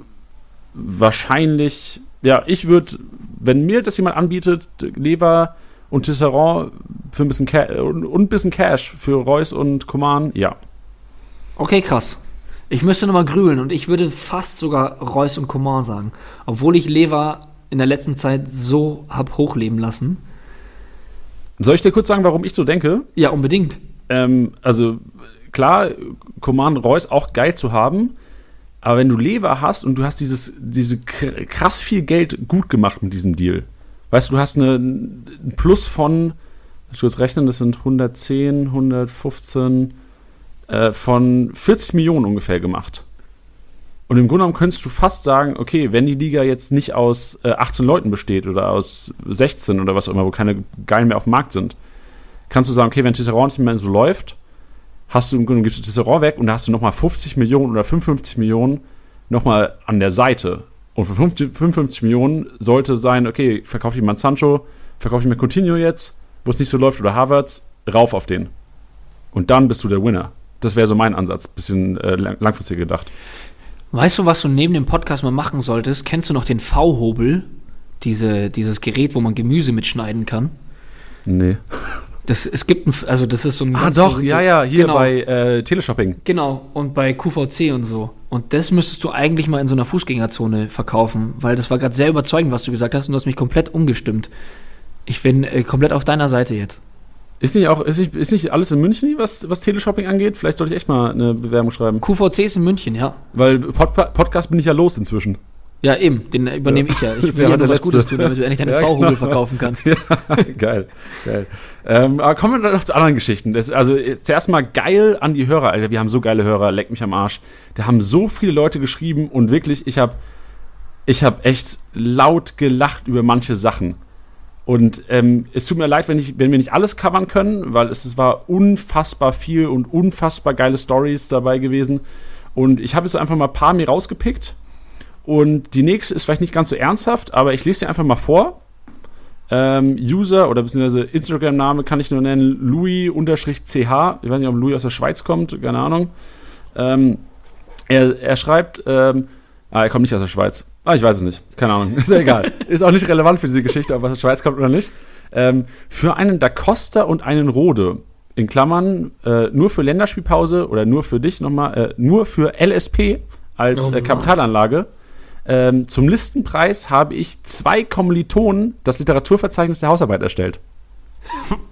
wahrscheinlich, ja, ich würde, wenn mir das jemand anbietet, Lever und Tisserand für ein bisschen Cash, und, ein bisschen Cash für Reus und Coman, ja. Okay, krass. Ich müsste nochmal grübeln und ich würde fast sogar Reus und Coman sagen. Obwohl ich Lever in der letzten Zeit so hab hochleben lassen. Soll ich dir kurz sagen, warum ich so denke? Ja, unbedingt. Ähm, also klar, Coman Reus auch geil zu haben. Aber wenn du Lever hast und du hast dieses, diese krass viel Geld gut gemacht mit diesem Deal, weißt du, du hast eine, ein Plus von, ich will jetzt rechnen, das sind 110, 115, äh, von 40 Millionen ungefähr gemacht. Und im Grunde genommen könntest du fast sagen, okay, wenn die Liga jetzt nicht aus äh, 18 Leuten besteht oder aus 16 oder was auch immer, wo keine Geilen mehr auf dem Markt sind, kannst du sagen, okay, wenn Tisserand nicht mehr so läuft, hast du im Grunde gibst du weg und da hast du nochmal 50 Millionen oder 55 Millionen nochmal an der Seite. Und für 50, 55 Millionen sollte sein, okay, verkaufe ich mal Sancho, verkaufe ich mir Coutinho jetzt, wo es nicht so läuft, oder Havertz, rauf auf den. Und dann bist du der Winner. Das wäre so mein Ansatz, bisschen äh, langfristig gedacht. Weißt du, was du neben dem Podcast mal machen solltest? Kennst du noch den V-Hobel? Diese, dieses Gerät, wo man Gemüse mitschneiden kann? Nee. Das, es gibt ein, also das ist so ein. Ah, doch, ja, ja, hier genau. bei äh, Teleshopping. Genau, und bei QVC und so. Und das müsstest du eigentlich mal in so einer Fußgängerzone verkaufen, weil das war gerade sehr überzeugend, was du gesagt hast, und du hast mich komplett umgestimmt. Ich bin äh, komplett auf deiner Seite jetzt. Ist nicht auch, ist nicht, ist nicht alles in München, was, was Teleshopping angeht? Vielleicht sollte ich echt mal eine Bewerbung schreiben. QVC ist in München, ja. Weil Pod Podcast bin ich ja los inzwischen. Ja, eben, den übernehme ja. ich ja. Ich will ja, nur was Gutes tun, damit du endlich deine ja, V-Hubel genau. verkaufen kannst. Ja, geil, geil. Ähm, aber kommen wir noch zu anderen Geschichten. Das, also zuerst mal geil an die Hörer, Alter. Wir haben so geile Hörer, leck mich am Arsch. Da haben so viele Leute geschrieben und wirklich, ich habe ich hab echt laut gelacht über manche Sachen. Und ähm, es tut mir leid, wenn, ich, wenn wir nicht alles covern können, weil es, es war unfassbar viel und unfassbar geile Stories dabei gewesen. Und ich habe jetzt einfach mal ein paar mir rausgepickt und die nächste ist vielleicht nicht ganz so ernsthaft, aber ich lese sie einfach mal vor. Ähm, User oder beziehungsweise Instagram-Name kann ich nur nennen, Louis-CH. Ich weiß nicht, ob Louis aus der Schweiz kommt, keine Ahnung. Ähm, er, er schreibt, ähm, ah, er kommt nicht aus der Schweiz. Ah, ich weiß es nicht. Keine Ahnung. Ist ja egal. ist auch nicht relevant für diese Geschichte, ob er aus der Schweiz kommt oder nicht. Ähm, für einen Da Costa und einen Rode, in Klammern, äh, nur für Länderspielpause oder nur für dich nochmal, äh, nur für LSP als oh, äh, Kapitalanlage ähm, zum Listenpreis habe ich zwei Kommilitonen das Literaturverzeichnis der Hausarbeit erstellt.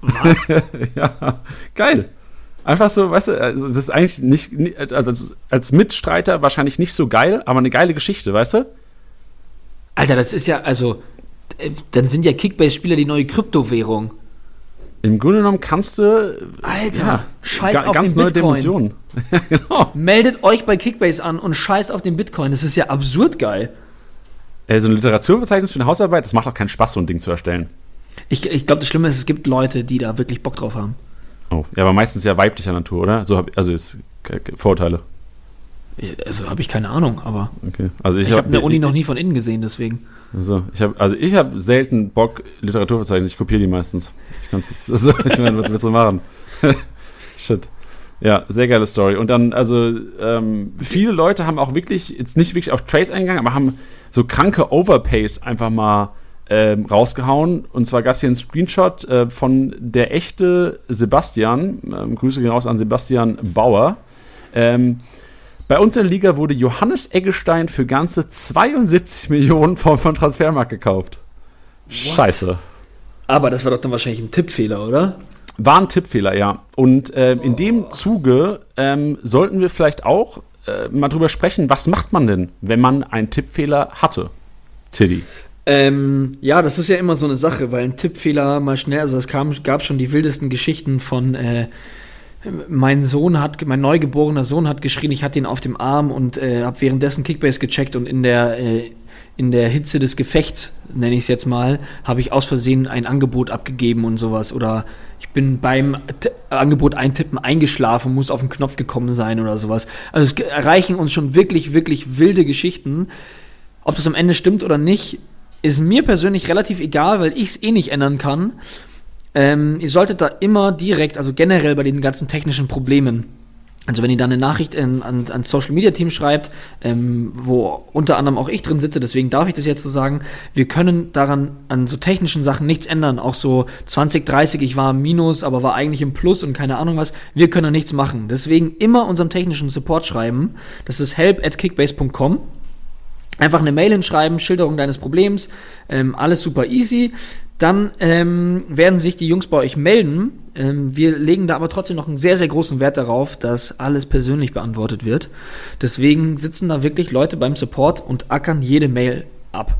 Was? ja, geil. Einfach so, weißt du, also das ist eigentlich nicht, also als Mitstreiter wahrscheinlich nicht so geil, aber eine geile Geschichte, weißt du? Alter, das ist ja, also, dann sind ja Kickbase-Spieler die neue Kryptowährung. Im Grunde genommen kannst du. Alter, scheiß ga- auf ganz den neue Bitcoin. Dimensionen. genau. Meldet euch bei Kickbase an und scheißt auf den Bitcoin. Das ist ja absurd geil. Äh, so ein Literaturverzeichnis für eine Hausarbeit, das macht auch keinen Spaß, so ein Ding zu erstellen. Ich, ich glaube, das Schlimme ist, es gibt Leute, die da wirklich Bock drauf haben. Oh, ja, aber meistens ja weiblicher Natur, oder? So hab, also ist Vorurteile. Ich, also habe ich keine Ahnung, aber Okay. Also ich, ich, habe hab- eine Uni noch nie von innen gesehen, deswegen. Also ich habe also ich habe selten Bock Literaturverzeichnis, ich kopiere die meistens. Ich kann's jetzt, also, ich meine, was willst du machen? Shit. Ja, sehr geile Story. Und dann, also, ähm, viele Leute haben auch wirklich, jetzt nicht wirklich auf Trades eingegangen, aber haben so kranke Overpays einfach mal ähm, rausgehauen. Und zwar gab es hier einen Screenshot äh, von der echte Sebastian. Ähm, Grüße gehen raus an Sebastian Bauer. Ähm, bei uns in der Liga wurde Johannes Eggestein für ganze 72 Millionen vom, von Transfermarkt gekauft. Scheiße. Aber das war doch dann wahrscheinlich ein Tippfehler, oder? War ein Tippfehler, ja. Und ähm, in dem Zuge ähm, sollten wir vielleicht auch äh, mal drüber sprechen, was macht man denn, wenn man einen Tippfehler hatte? Tiddy. Ähm, ja, das ist ja immer so eine Sache, weil ein Tippfehler mal schnell, also es kam, gab schon die wildesten Geschichten von, äh, mein Sohn hat, mein neugeborener Sohn hat geschrien, ich hatte ihn auf dem Arm und äh, habe währenddessen Kickbase gecheckt und in der, äh, in der Hitze des Gefechts, nenne ich es jetzt mal, habe ich aus Versehen ein Angebot abgegeben und sowas. Oder ich bin beim T Angebot eintippen eingeschlafen, muss auf den Knopf gekommen sein oder sowas. Also es erreichen uns schon wirklich, wirklich wilde Geschichten. Ob das am Ende stimmt oder nicht, ist mir persönlich relativ egal, weil ich es eh nicht ändern kann. Ähm, ihr solltet da immer direkt, also generell bei den ganzen technischen Problemen, also wenn ihr da eine Nachricht in, an, an Social Media Team schreibt, ähm, wo unter anderem auch ich drin sitze, deswegen darf ich das jetzt so sagen, wir können daran an so technischen Sachen nichts ändern. Auch so 20, 30, ich war im Minus, aber war eigentlich im Plus und keine Ahnung was. Wir können da nichts machen. Deswegen immer unserem technischen Support schreiben. Das ist help at kickbase.com. Einfach eine Mail hinschreiben, Schilderung deines Problems, ähm, alles super easy. Dann ähm, werden sich die Jungs bei euch melden. Ähm, wir legen da aber trotzdem noch einen sehr, sehr großen Wert darauf, dass alles persönlich beantwortet wird. Deswegen sitzen da wirklich Leute beim Support und ackern jede Mail ab.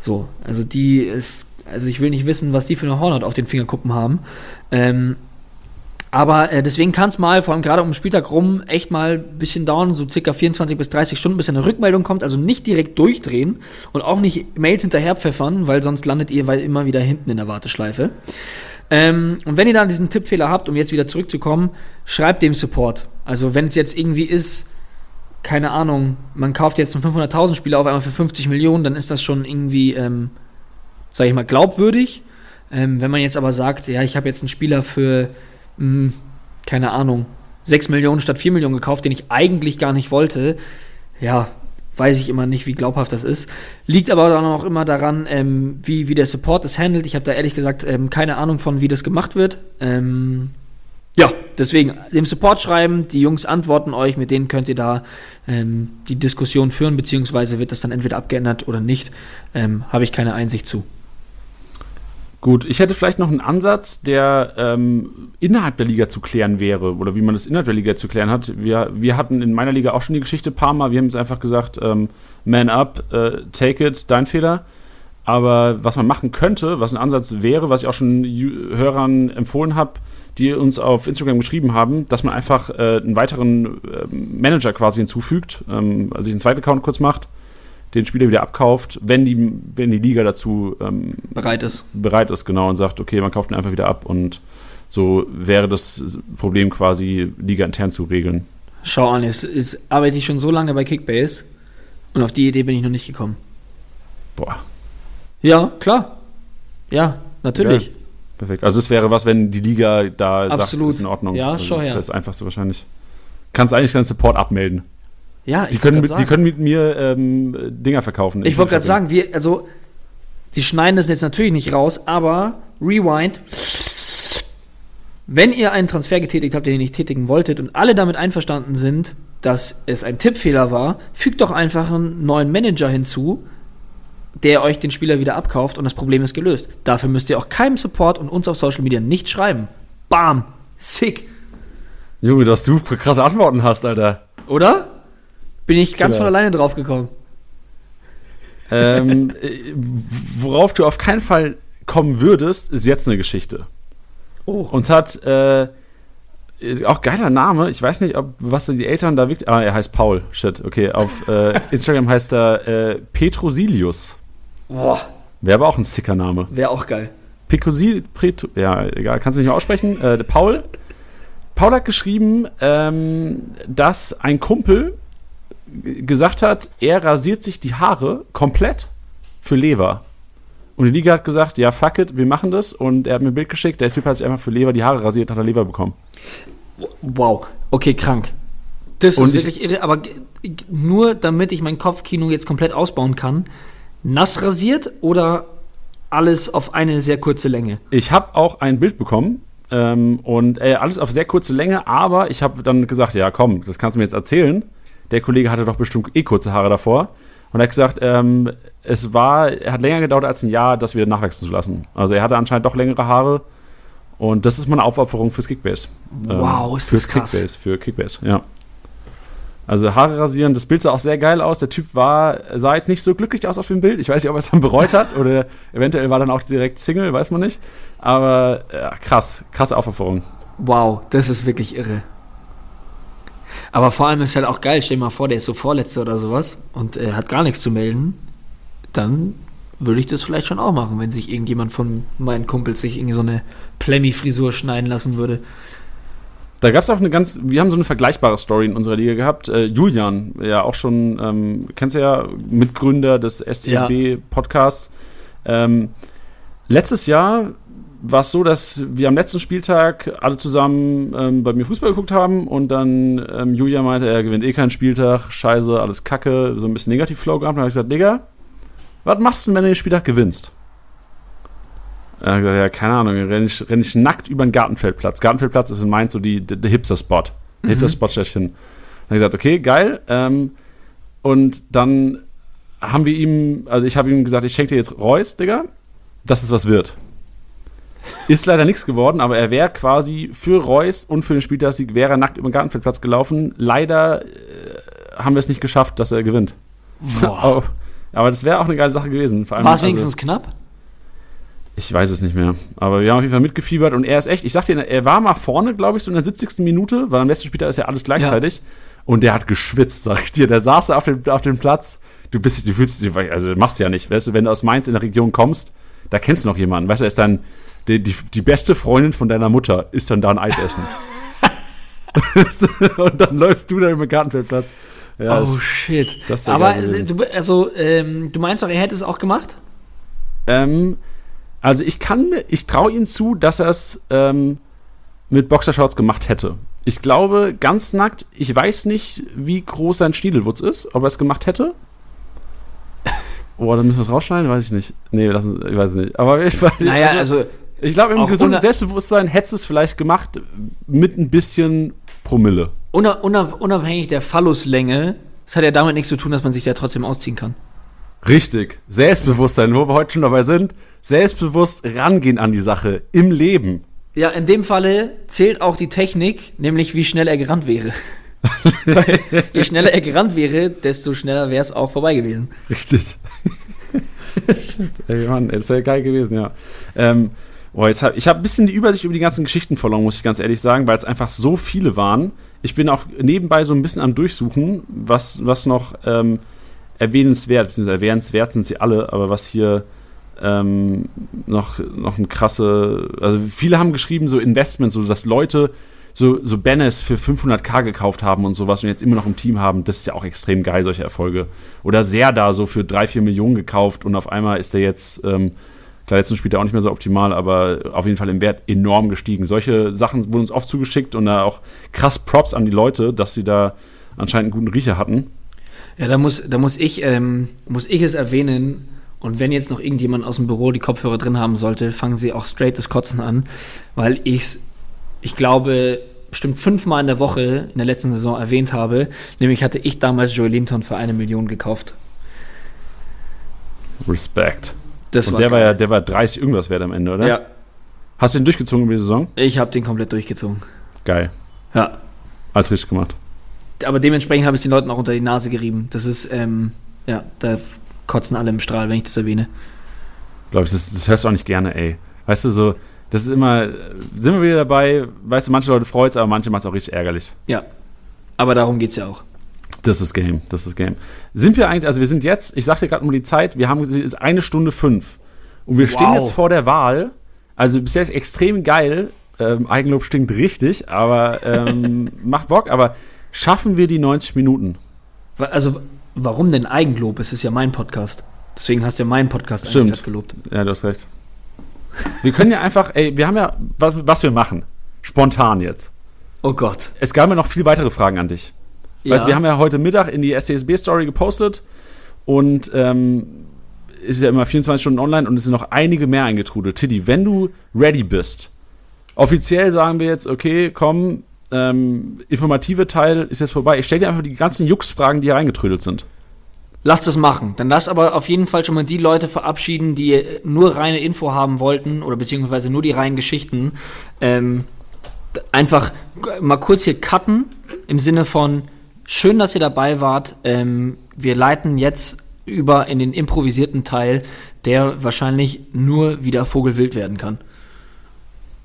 So, also die, äh, also ich will nicht wissen, was die für eine Hornhaut auf den Fingerkuppen haben. Ähm, aber äh, deswegen kann es mal, vor allem gerade um den Spieltag rum, echt mal ein bisschen dauern, so circa 24 bis 30 Stunden, bis eine Rückmeldung kommt. Also nicht direkt durchdrehen und auch nicht Mails hinterher pfeffern, weil sonst landet ihr immer wieder hinten in der Warteschleife. Ähm, und wenn ihr dann diesen Tippfehler habt, um jetzt wieder zurückzukommen, schreibt dem Support. Also wenn es jetzt irgendwie ist, keine Ahnung, man kauft jetzt einen 500.000 Spieler auf einmal für 50 Millionen, dann ist das schon irgendwie, ähm, sag ich mal, glaubwürdig. Ähm, wenn man jetzt aber sagt, ja, ich habe jetzt einen Spieler für, mh, keine Ahnung, 6 Millionen statt 4 Millionen gekauft, den ich eigentlich gar nicht wollte, ja, weiß ich immer nicht, wie glaubhaft das ist. Liegt aber dann auch immer daran, ähm, wie, wie der Support es handelt. Ich habe da ehrlich gesagt ähm, keine Ahnung von, wie das gemacht wird. Ähm, ja, deswegen dem Support schreiben, die Jungs antworten euch, mit denen könnt ihr da ähm, die Diskussion führen, beziehungsweise wird das dann entweder abgeändert oder nicht. Ähm, habe ich keine Einsicht zu. Gut, ich hätte vielleicht noch einen Ansatz, der ähm, innerhalb der Liga zu klären wäre oder wie man das innerhalb der Liga zu klären hat. Wir, wir hatten in meiner Liga auch schon die Geschichte ein paar Mal. Wir haben es einfach gesagt, ähm, man up, äh, take it, dein Fehler. Aber was man machen könnte, was ein Ansatz wäre, was ich auch schon Hörern empfohlen habe, die uns auf Instagram geschrieben haben, dass man einfach äh, einen weiteren äh, Manager quasi hinzufügt, ähm, also sich einen zweiten Account kurz macht, den Spieler wieder abkauft, wenn die, wenn die Liga dazu ähm, Bereit ist. bereit ist, genau, und sagt, okay, man kauft ihn einfach wieder ab und so wäre das Problem quasi Liga intern zu regeln. Schau an, jetzt, jetzt arbeite ich schon so lange bei Kickbase und auf die Idee bin ich noch nicht gekommen. Boah, Ja, klar. Ja, natürlich. perfekt. Also das wäre was, wenn die Liga da Absolut. sagt, ist in Ordnung. Ja, also schau her. Das ist das Einfachste wahrscheinlich. Kannst eigentlich deinen Support abmelden. Ja, Die können, mit, die können mit mir ähm, Dinger verkaufen. Ich wollte gerade sagen, wir, also, die schneiden das jetzt natürlich nicht raus, aber Rewind. Wenn ihr einen Transfer getätigt habt, den ihr nicht tätigen wolltet und alle damit einverstanden sind, dass es ein Tippfehler war, fügt doch einfach einen neuen Manager hinzu, der euch den Spieler wieder abkauft und das Problem ist gelöst. Dafür müsst ihr auch keinem Support und uns auf Social Media nicht schreiben. Bam! Sick! Junge, dass du krasse Antworten hast, Alter. Oder? Bin ich ganz Killer. von alleine drauf gekommen. ähm, äh, worauf du auf keinen Fall kommen würdest, ist jetzt eine Geschichte. Oh. Uns hat, äh, auch geiler Name, ich weiß nicht, ob, was die Eltern da wirklich, ah, er heißt Paul, shit, okay, auf äh, Instagram heißt er äh, Petrosilius. Boah, Wäre aber auch ein sicker Name. wäre auch geil. Pecosil, Preto, ja, egal, kannst du nicht mehr aussprechen. Äh, Paul. Paul hat geschrieben, ähm, dass ein Kumpel gesagt hat, er rasiert sich die Haare komplett für Lever. Und die Liga hat gesagt, ja, fuck it, wir machen das. Und er hat mir ein Bild geschickt, der Typ hat sich einfach für Lever die Haare rasiert, hat er Lever bekommen. Wow, okay, krank. Das Und ist ich- wirklich irre, aber nur damit ich mein Kopfkino jetzt komplett ausbauen kann, nass rasiert oder alles auf eine sehr kurze Länge? Ich habe auch ein Bild bekommen ähm, und äh, alles auf sehr kurze Länge, aber ich habe dann gesagt, ja komm, das kannst du mir jetzt erzählen. Der Kollege hatte doch bestimmt eh kurze Haare davor und er hat gesagt, ähm, es war, er hat länger gedauert als ein Jahr, das wieder nachwachsen zu lassen. Also er hatte anscheinend doch längere Haare und das ist mal eine Aufopferung fürs Kickbase. Ähm, Wow, ist fürs das krass. Kickbase, für Kickbase, ja. Also Haare rasieren, das Bild sah auch sehr geil aus. Der Typ war, sah jetzt nicht so glücklich aus auf dem Bild. Ich weiß nicht, ob er es dann bereut hat oder eventuell war dann auch direkt Single, weiß man nicht. Aber ja, krass, krasse Aufopferung. Wow, das ist wirklich irre. Aber vor allem ist halt auch geil, stell dir mal vor, der ist so Vorletzter oder sowas und äh, hat gar nichts zu melden. Dann würde ich das vielleicht schon auch machen, wenn sich irgendjemand von meinen Kumpels sich irgendwie so eine Plemmi-Frisur schneiden lassen würde. Da gab es auch eine ganz, wir haben so eine vergleichbare Story in unserer Liga gehabt. Äh, Julian, ja auch schon, ähm, kennst du ja, Mitgründer des STFB-Podcasts. Ähm, letztes Jahr war es so, dass wir am letzten Spieltag alle zusammen ähm, bei mir Fußball geguckt haben und dann ähm, Julian meinte, er gewinnt eh keinen Spieltag, scheiße, alles kacke, so ein bisschen Negativ-Flow gehabt. Dann habe ich gesagt, Digga, was machst du denn, wenn du den Spieltag gewinnst? Er hat gesagt, ja, keine Ahnung, renne ich, renn ich nackt über den Gartenfeldplatz. Gartenfeldplatz ist in Mainz so die, der Hipster-Spot. Der Hipster-Spot schlechthin. Dann habe ich gesagt, okay, geil. Ähm, und dann haben wir ihm, also ich habe ihm gesagt, ich schenke dir jetzt Reus, Digga, dass es was wird. Ist leider nichts geworden, aber er wäre quasi für Reus und für den Spieltagssieg wäre er nackt über den Gartenfeldplatz gelaufen. Leider äh, haben wir es nicht geschafft, dass er gewinnt. aber, aber das wäre auch eine geile Sache gewesen. War es also- wenigstens knapp? ich weiß es nicht mehr. Aber wir haben auf jeden Fall mitgefiebert und er ist echt, ich sag dir, er war mal vorne, glaube ich, so in der 70. Minute, weil am letzten Spieltag ist ja alles gleichzeitig. Und der hat geschwitzt, sag ich dir. Der saß da auf dem, auf dem Platz. Du bist, du fühlst dich, also machst ja nicht. Weißt du, wenn du aus Mainz in der Region kommst, da kennst du noch jemanden. Weißt du, er ist dann die, die, die beste Freundin von deiner Mutter, ist dann da ein Eis essen. und dann läufst du da über den Gartenfeldplatz. Ja, oh das- shit. das Aber äh, du, also, ähm, du meinst doch, er hätte es auch gemacht? Ähm, also ich kann mir, ich traue ihm zu, dass er es ähm, mit Boxershorts gemacht hätte. Ich glaube, ganz nackt, ich weiß nicht, wie groß sein Schniedelwutz ist, ob er es gemacht hätte. Oh, dann müssen wir es rausschneiden, weiß ich nicht. Nee, lassen, ich weiß es nicht. Aber ich, Naja, also, ich glaube, im auch gesunden Selbstbewusstsein hättest du es vielleicht gemacht mit ein bisschen Promille. unab unab unabhängig der Phalluslänge, das hat ja damit nichts zu tun, dass man sich ja trotzdem ausziehen kann. Richtig. Selbstbewusstsein, wo wir heute schon dabei sind. Selbstbewusst rangehen an die Sache im Leben. Ja, in dem Falle zählt auch die Technik, nämlich wie schnell er gerannt wäre. Je schneller er gerannt wäre, desto schneller wäre es auch vorbei gewesen. Richtig. Shit, ey, Mann, ey, das wäre geil gewesen, ja. Ähm, boah, jetzt hab, ich habe ein bisschen die Übersicht über die ganzen Geschichten verloren, muss ich ganz ehrlich sagen, weil es einfach so viele waren. Ich bin auch nebenbei so ein bisschen am Durchsuchen, was, was noch ähm, erwähnenswert, beziehungsweise erwähnenswert sind sie alle, aber was hier ähm, noch, noch ein krasse, also viele haben geschrieben, so Investments, so dass Leute so, so Banners für 500k gekauft haben und sowas und jetzt immer noch im Team haben, das ist ja auch extrem geil, solche Erfolge. Oder sehr da so für 3, 4 Millionen gekauft und auf einmal ist der jetzt, ähm, klar, letzten spielt er auch nicht mehr so optimal, aber auf jeden Fall im Wert enorm gestiegen. Solche Sachen wurden uns oft zugeschickt und da auch krass Props an die Leute, dass sie da anscheinend einen guten Riecher hatten. Ja, da muss, da muss ich, ähm, muss ich es erwähnen. Und wenn jetzt noch irgendjemand aus dem Büro die Kopfhörer drin haben sollte, fangen sie auch straight das Kotzen an, weil ich ich glaube, bestimmt fünfmal in der Woche in der letzten Saison erwähnt habe. Nämlich hatte ich damals Joey Linton für eine Million gekauft. Respekt. Das und der war geil. ja, der war 30 irgendwas wert am Ende, oder? Ja, Hast du den durchgezogen über die Saison? ich habe den komplett durchgezogen. Geil. Ja. Alles richtig gemacht. Aber dementsprechend habe ich es den Leuten auch unter die Nase gerieben. Das ist, ähm, ja, da kotzen alle im Strahl, wenn ich das erwähne. Glaube ich, das, das hörst du auch nicht gerne, ey. Weißt du, so, Das ist immer, sind wir wieder dabei, weißt du, manche Leute freut es, aber manche macht es auch richtig ärgerlich. Ja. Aber darum geht es ja auch. Das ist Game, das ist Game. Sind wir eigentlich, also wir sind jetzt, ich sagte gerade mal die Zeit, wir haben gesehen, es ist eine Stunde fünf. Und wir stehen Wow. jetzt vor der Wahl. Also bis jetzt extrem geil. Ähm, Eigenlob stinkt richtig, aber ähm, macht Bock. Aber schaffen wir die 90 Minuten? Also, warum denn Eigenlob? Es ist ja mein Podcast. Deswegen hast du ja meinen Podcast Stimmt. eigentlich gelobt. Ja, du hast recht. Wir können ja einfach, ey, wir haben ja, was, was wir machen. Spontan jetzt. Oh Gott. Es gab ja noch viel weitere Fragen an dich. Weißt du, wir haben ja heute Mittag in die STSB-Story gepostet und ähm, ist ja immer 24 Stunden online und es sind noch einige mehr eingetrudelt. Tiddy, wenn du ready bist, offiziell sagen wir jetzt, okay, komm, ähm, informative Teil ist jetzt vorbei. Ich stelle dir einfach die ganzen Jux-Fragen, die hier reingetrödelt sind. Lass das machen. Dann lass aber auf jeden Fall schon mal die Leute verabschieden, die nur reine Info haben wollten oder beziehungsweise nur die reinen Geschichten. Ähm, einfach mal kurz hier cutten im Sinne von schön, dass ihr dabei wart. Ähm, wir leiten jetzt über in den improvisierten Teil, der wahrscheinlich nur wieder Vogelwild werden kann.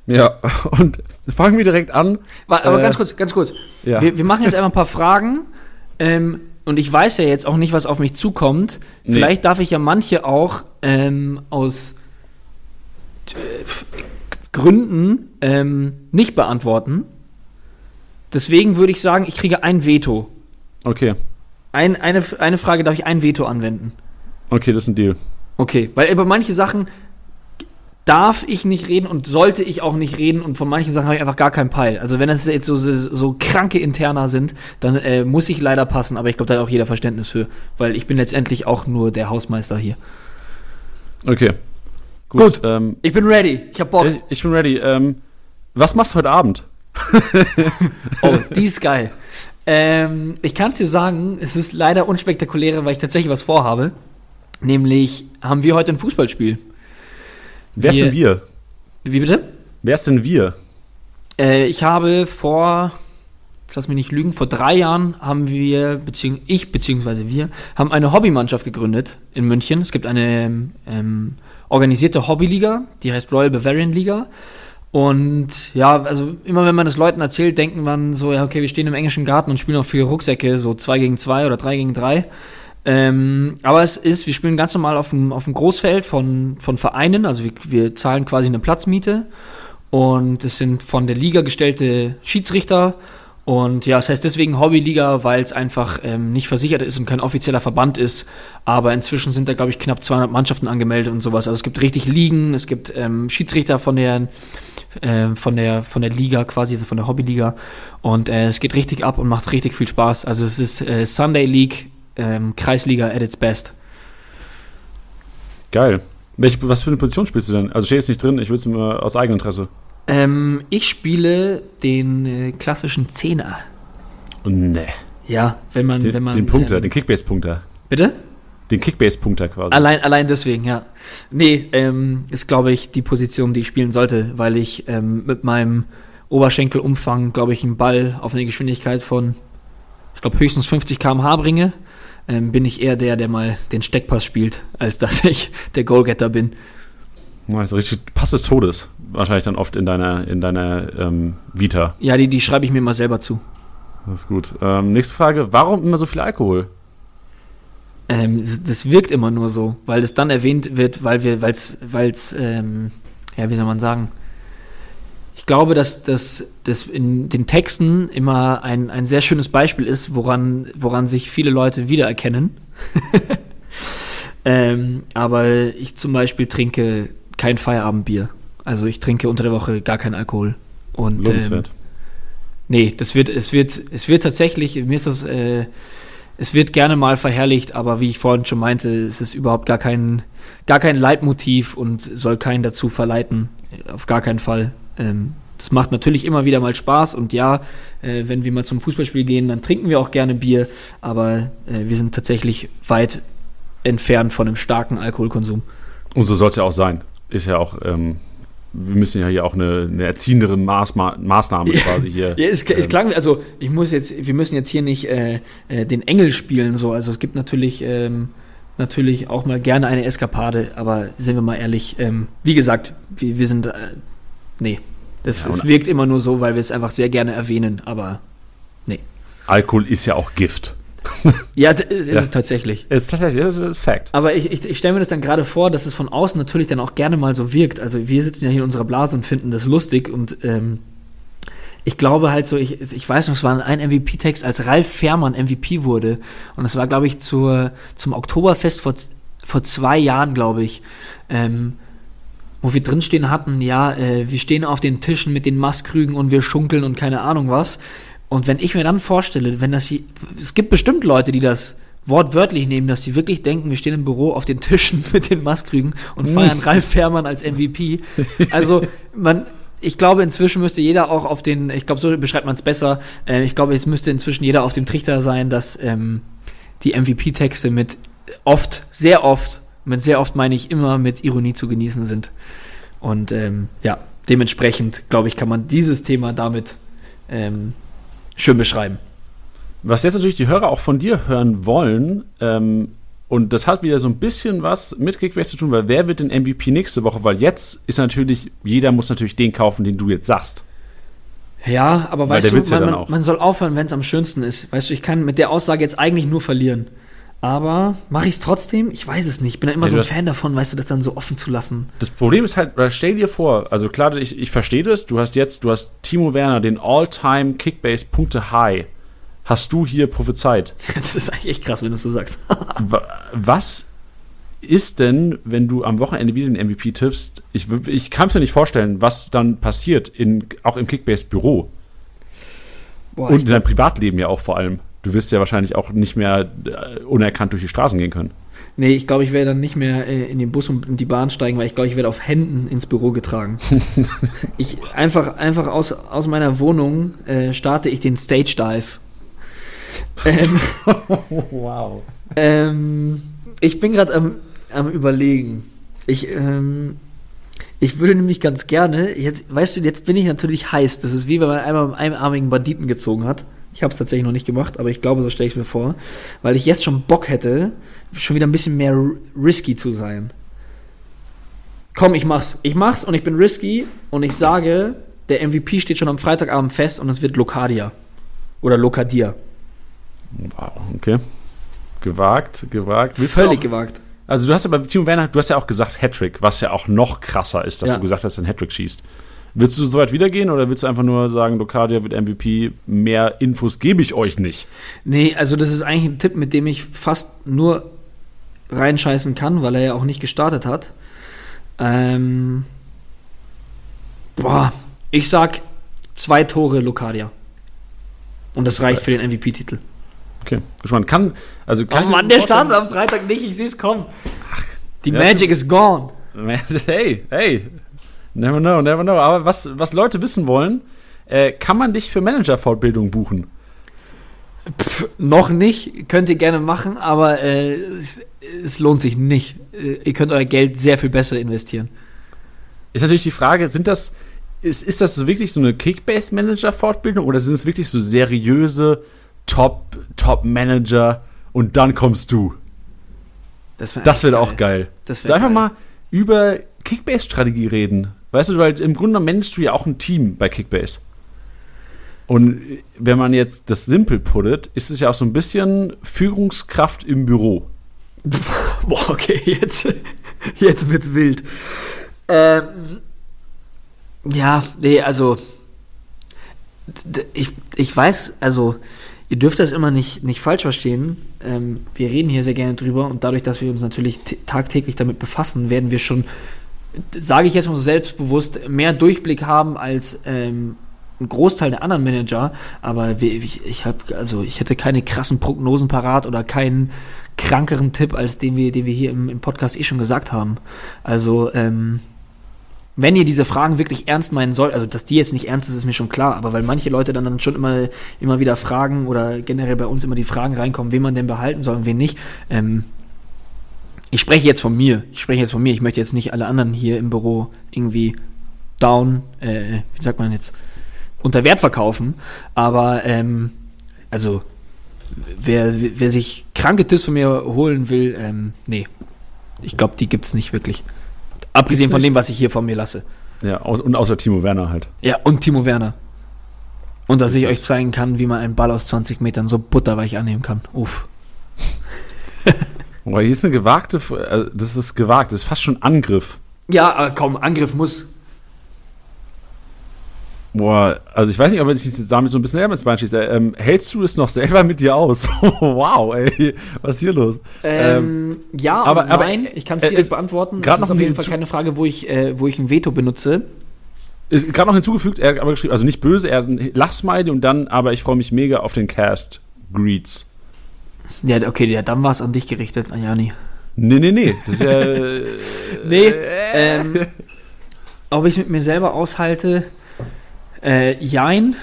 Ja, und fangen wir direkt an. Aber Äh, ganz kurz, ganz kurz. Ja. Wir, wir machen jetzt einfach ein paar Fragen. Ähm, und ich weiß ja jetzt auch nicht, was auf mich zukommt. Nee. Vielleicht darf ich ja manche auch ähm, aus äh, Gründen ähm, nicht beantworten. Deswegen würde ich sagen, ich kriege ein Veto. Okay, Ein, eine, eine Frage darf ich ein Veto anwenden. okay, das ist ein Deal. Okay, weil über manche Sachen darf ich nicht reden und sollte ich auch nicht reden und von manchen Sachen habe ich einfach gar keinen Peil. Also wenn das jetzt so, so, so kranke Interna sind, dann äh, muss ich leider passen, aber ich glaube, da hat auch jeder Verständnis für, weil ich bin letztendlich auch nur der Hausmeister hier. Okay. Gut. Ähm, Ich bin ready, ich hab Bock. ich, ich bin ready. Ähm, was machst du heute Abend? Oh, die ist geil. Ähm, ich kann es dir sagen, es ist leider unspektakulärer, weil ich tatsächlich was vorhabe. Nämlich haben wir heute ein Fußballspiel. Wer Wir- denn wir? Wie bitte? Wer denn wir? Äh, ich habe vor, lass mich nicht lügen, vor drei Jahren haben wir, beziehungs ich beziehungsweise wir, haben eine Hobbymannschaft gegründet in München. Es gibt eine ähm, organisierte Hobbyliga, die heißt Royal Bavarian Liga. Und ja, also immer wenn man das Leuten erzählt, denken man so, ja, okay, wir stehen im englischen Garten und spielen auf viele Rucksäcke, so 2 gegen 2 oder 3 gegen 3. Ähm, aber es ist, wir spielen ganz normal auf dem, auf dem Großfeld von, von Vereinen, also wir, wir zahlen quasi eine Platzmiete und es sind von der Liga gestellte Schiedsrichter. Und ja, es heißt deswegen Hobbyliga, weil es einfach ähm, nicht versichert ist und kein offizieller Verband ist. Aber inzwischen sind da, glaube ich, knapp 200 Mannschaften angemeldet und sowas. Also es gibt richtig Ligen, es gibt ähm, Schiedsrichter von der, äh, von, der, von der Liga quasi, also von der Hobbyliga. Und äh, es geht richtig ab und macht richtig viel Spaß. Also es ist äh, Sunday League, ähm, Kreisliga at its best. Geil. Welche, was für eine Position spielst du denn? Also steht jetzt nicht drin, ich würde es nur aus Eigeninteresse. Ähm, ich spiele den äh, klassischen Zehner. Oh, nee. Ja, wenn man, Den, wenn man. den Punkter, ähm, den Kickbase-Punkter. Bitte? Den Kickbase-Punkter quasi. Allein, allein deswegen, ja. Nee, ähm, ist, glaube ich, die Position, die ich spielen sollte, weil ich ähm, mit meinem Oberschenkelumfang, glaube ich, einen Ball auf eine Geschwindigkeit von, ich glaube, höchstens 50 km/h bringe. Ähm, bin ich eher der, der mal den Steckpass spielt, als dass ich der Goalgetter bin. Also richtig Pass des Todes. Wahrscheinlich dann oft in deiner, in deiner ähm, Vita. Ja, die, die schreibe ich mir mal selber zu. Das ist gut. Ähm, nächste Frage. Warum immer so viel Alkohol? Ähm, das, das wirkt immer nur so, weil es dann erwähnt wird, weil wir, weil es, weil es, ähm, ja, wie soll man sagen? Ich glaube, dass das dass in den Texten immer ein, ein sehr schönes Beispiel ist, woran, woran sich viele Leute wiedererkennen. ähm, aber ich zum Beispiel trinke kein Feierabendbier. Also ich trinke unter der Woche gar keinen Alkohol. Und, ähm, Lobenswert. Nee, das wird, es wird, es wird tatsächlich, mir ist das, äh, es wird gerne mal verherrlicht, aber wie ich vorhin schon meinte, es ist überhaupt gar kein, gar kein Leitmotiv und soll keinen dazu verleiten. Auf gar keinen Fall. Ähm, das macht natürlich immer wieder mal Spaß und ja, äh, wenn wir mal zum Fußballspiel gehen, dann trinken wir auch gerne Bier, aber äh, wir sind tatsächlich weit entfernt von einem starken Alkoholkonsum. Und so soll es ja auch sein. Ist ja auch, ähm, wir müssen ja hier auch eine, eine erziehende Maßma Maßnahme quasi hier. Ja, es, es klang, also ich muss jetzt, wir müssen jetzt hier nicht äh, äh, den Engel spielen, so. Also es gibt natürlich, ähm, natürlich auch mal gerne eine Eskapade, aber sind wir mal ehrlich, ähm, wie gesagt, wir, wir sind äh, nee. Das, Ja, es wirkt immer nur so, weil wir es einfach sehr gerne erwähnen, aber nee. Alkohol ist ja auch Gift. Ja, ist Ja. es tatsächlich. Ist tatsächlich, das ist Fact. Aber ich, ich, ich stelle mir das dann gerade vor, dass es von außen natürlich dann auch gerne mal so wirkt. Also wir sitzen ja hier in unserer Blase und finden das lustig und ähm, ich glaube halt so, ich, ich weiß noch, es war ein MVP-Text, als Ralf Fährmann MVP wurde und es war, glaube ich, zur, zum Oktoberfest vor, vor zwei Jahren, glaube ich, ähm, wo wir drinstehen hatten, ja, äh, wir stehen auf den Tischen mit den Maßkrügen und wir schunkeln und keine Ahnung was. Und wenn ich mir dann vorstelle, wenn das hier, es gibt bestimmt Leute, die das wortwörtlich nehmen, dass sie wirklich denken, wir stehen im Büro auf den Tischen mit den Maßkrügen und feiern Ralf Fährmann als MVP. Also man, ich glaube, inzwischen müsste jeder auch auf den, ich glaube, so beschreibt man es besser, äh, ich glaube, jetzt müsste inzwischen jeder auf dem Trichter sein, dass ähm, die MVP-Texte mit oft, sehr oft, mit sehr oft meine ich immer mit Ironie zu genießen sind. Und ähm, ja, dementsprechend, glaube ich, kann man dieses Thema damit ähm, schön beschreiben. Was jetzt natürlich die Hörer auch von dir hören wollen, ähm, und das hat wieder so ein bisschen was mit Kickbase zu tun, weil wer wird den MVP nächste Woche? Weil jetzt ist natürlich, jeder muss natürlich den kaufen, den du jetzt sagst. Ja, aber Weil weißt du, Witz ja man, man, man soll aufhören, wenn es am schönsten ist. Weißt du, ich kann mit der Aussage jetzt eigentlich nur verlieren. Aber mache ich es trotzdem? Ich weiß es nicht. Ich bin da immer Ja, so ein Fan davon, weißt du, das dann so offen zu lassen. Das Problem ist halt, weil stell dir vor, also klar, ich, ich verstehe das, du hast jetzt, du hast Timo Werner, den All-Time Kickbase-Punkte-High, hast du hier prophezeit. Das ist eigentlich echt krass, wenn du es so sagst. Wa- Was ist denn, wenn du am Wochenende wieder den MVP tippst? Ich, ich kann es mir nicht vorstellen, was dann passiert, in, auch im Kickbase-Büro und in deinem Privatleben ja auch vor allem. Du wirst ja wahrscheinlich auch nicht mehr äh, unerkannt durch die Straßen gehen können. Nee, ich glaube, ich werde dann nicht mehr äh, in den Bus und in die Bahn steigen, weil ich glaube, ich werde auf Händen ins Büro getragen. ich einfach, einfach aus, aus meiner Wohnung äh, starte ich den Stage Dive. Ähm, Wow. ähm, ich bin gerade am, am überlegen. Ich, ähm, ich würde nämlich ganz gerne, jetzt, weißt du, jetzt bin ich natürlich heiß. Das ist wie wenn man einmal einen einarmigen Banditen gezogen hat. Ich habe es tatsächlich noch nicht gemacht, aber ich glaube, so stelle ich es mir vor, weil ich jetzt schon Bock hätte, schon wieder ein bisschen mehr risky zu sein. Komm, ich mach's. Ich mach's und ich bin risky und ich sage, der MVP steht schon am Freitagabend fest und es wird Locadia. Oder Locadia. Wow, okay. Gewagt, gewagt. Willst Völlig gewagt. Also du hast ja bei Timo Werner, du hast ja auch gesagt Hattrick, was ja auch noch krasser ist, dass Ja. du gesagt hast, dass er einen Hattrick schießt. Willst du so weit wiedergehen oder willst du einfach nur sagen, Locadia wird MVP, mehr Infos gebe ich euch nicht? Nee, also das ist eigentlich ein Tipp, mit dem ich fast nur reinscheißen kann, weil er ja auch nicht gestartet hat. Ähm, boah, ich sag zwei Tore Locadia. Und das reicht für den MVP-Titel. Okay, gespannt. Kann, also kann Oh Mann, der startet am Freitag nicht, ich seh's kommen. Die ja, Magic is gone. Hey, hey, never know, never know. Aber was, was Leute wissen wollen, äh, kann man dich für Manager-Fortbildung buchen? Noch nicht, könnt ihr gerne machen, aber äh, es, es lohnt sich nicht. Äh, ihr könnt euer Geld sehr viel besser investieren. Ist natürlich die Frage, sind das, ist, ist das so wirklich so eine Kickbase-Manager-Fortbildung oder sind es wirklich so seriöse Top, Top-Manager und dann kommst du? Das, Das wird eigentlich auch geil. Das So einfach geil. mal über Kickbase-Strategie reden. Weißt du, weil im Grunde managst du ja auch ein Team bei Kickbase. Und wenn man jetzt das simpel puttet, ist es ja auch so ein bisschen Führungskraft im Büro. Boah, okay, jetzt, jetzt wird's wild. Ähm, ja, nee, also ich, ich weiß, also ihr dürft das immer nicht, nicht falsch verstehen. Ähm, wir reden hier sehr gerne drüber und dadurch, dass wir uns natürlich tagtäglich damit befassen, werden wir schon, sage ich jetzt mal so selbstbewusst, mehr Durchblick haben als ähm, ein Großteil der anderen Manager. Aber ich, ich habe, also ich hätte keine krassen Prognosen parat oder keinen krankeren Tipp als den wir, den wir hier im, im Podcast eh schon gesagt haben. Also ähm, wenn ihr diese Fragen wirklich ernst meinen sollt, also dass die jetzt nicht ernst ist, ist mir schon klar, aber weil manche Leute dann, dann schon immer, immer wieder fragen oder generell bei uns immer die Fragen reinkommen, wen man denn behalten soll und wen nicht. Ähm, ich spreche jetzt von mir. Ich spreche jetzt von mir. Ich möchte jetzt nicht alle anderen hier im Büro irgendwie down, äh, wie sagt man jetzt, unter Wert verkaufen. Aber ähm, also wer, wer sich kranke Tipps von mir holen will, ähm, nee. Ich glaube, die gibt es nicht wirklich. Abgesehen von dem, was ich hier von mir lasse. Ja, und außer Timo Werner halt. Ja, und Timo Werner. Und dass ich euch zeigen kann, wie man einen Ball aus 20 Metern so butterweich annehmen kann. Uff. Aber hier ist eine gewagte, äh, das ist gewagt, das ist fast schon Angriff. Ja, aber komm, Angriff muss. Boah, also ich weiß nicht, ob ich jetzt damit so ein bisschen selber ins Bein schieße. Ähm, hältst du es noch selber mit dir aus? wow, ey, was ist hier los? Ähm, ja, aber- aber, nein, äh, ich kann es äh, direkt es- beantworten. Das noch ist auf jeden Fall keine Frage, wo ich, äh, wo ich ein Veto benutze. Ist gerade noch hinzugefügt, er hat aber geschrieben, also nicht böse, er hat ein Lachsmiley und dann, aber ich freue mich mega auf den Cast. Greets. Ja, okay, ja, dann war es an dich gerichtet, Ajani. Nee, nee, nee. Das ist ja. äh, Nee, ähm, ob ich mit mir selber aushalte, äh, jein.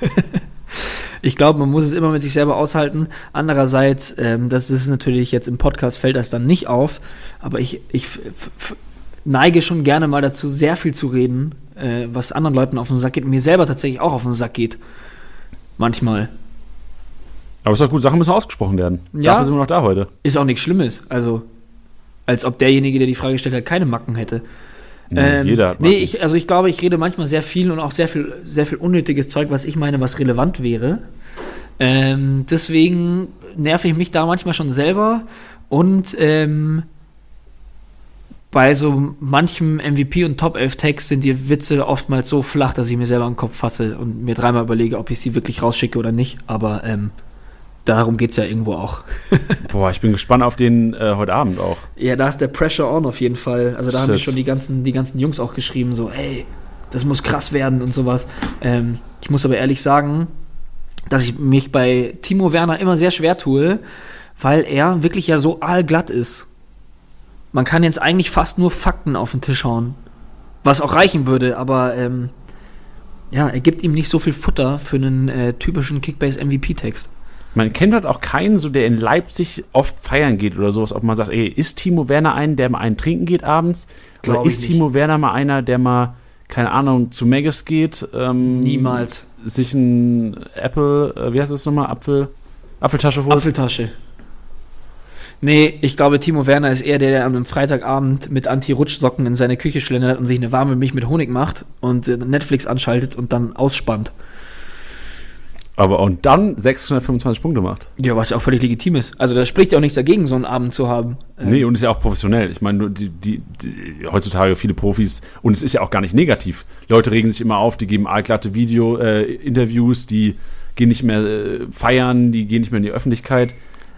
ich glaube, man muss es immer mit sich selber aushalten. Andererseits, ähm, das ist natürlich jetzt im Podcast fällt das dann nicht auf, aber ich, ich neige schon gerne mal dazu, sehr viel zu reden, äh, was anderen Leuten auf den Sack geht, mir selber tatsächlich auch auf den Sack geht. Manchmal. Aber ist doch gut, Sachen müssen ausgesprochen werden. Ja. Dafür sind wir noch da heute. Ist auch nichts Schlimmes. Also, als ob derjenige, der die Frage gestellt hat, keine Macken hätte. Nee, jeder hat Ähm, Nee, Macken. ich, also ich glaube, ich rede manchmal sehr viel und auch sehr viel, sehr viel unnötiges Zeug, was ich meine, was relevant wäre. Ähm, deswegen nerv ich mich da manchmal schon selber und ähm, bei so manchem MVP und Top 11 Text sind die Witze oftmals so flach, dass ich mir selber am Kopf fasse und mir dreimal überlege, ob ich sie wirklich rausschicke oder nicht. Aber ähm, darum geht es ja irgendwo auch. Boah, ich bin gespannt auf den äh, heute Abend auch. Ja, da ist der Pressure on auf jeden Fall. Also da haben mir Shit. schon die ganzen, die ganzen Jungs auch geschrieben, so, ey, das muss krass werden und sowas. Ähm, ich muss aber ehrlich sagen, dass ich mich bei Timo Werner immer sehr schwer tue, weil er wirklich ja so aalglatt ist. Man kann jetzt eigentlich fast nur Fakten auf den Tisch hauen. Was auch reichen würde, aber ähm, ja, er gibt ihm nicht so viel Futter für einen äh, typischen Kickbase-MVP-Text. Man kennt halt auch keinen, so der in Leipzig oft feiern geht oder sowas, ob man sagt, ey, ist Timo Werner ein, der mal einen trinken geht abends? Glaub oder ist nicht. Timo Werner mal einer, der mal, keine Ahnung, zu Maggis geht? Ähm, Niemals. Sich ein Apple, äh, wie heißt das nochmal? Apfel, Apfeltasche holt? Apfeltasche. Nee, ich glaube, Timo Werner ist eher der, der an einem Freitagabend mit Anti-Rutschsocken in seine Küche schlendert und sich eine warme Milch mit Honig macht und äh, Netflix anschaltet und dann ausspannt. Aber und dann 625 Punkte macht. Ja, was ja auch völlig legitim ist. Also da spricht ja auch nichts dagegen, so einen Abend zu haben. Ähm, Nee, und ist ja auch professionell. Ich meine, die, die, die, heutzutage viele Profis, und es ist ja auch gar nicht negativ. Leute regen sich immer auf, die geben allglatte Video-Interviews, die gehen nicht mehr äh, feiern, die gehen nicht mehr in die Öffentlichkeit.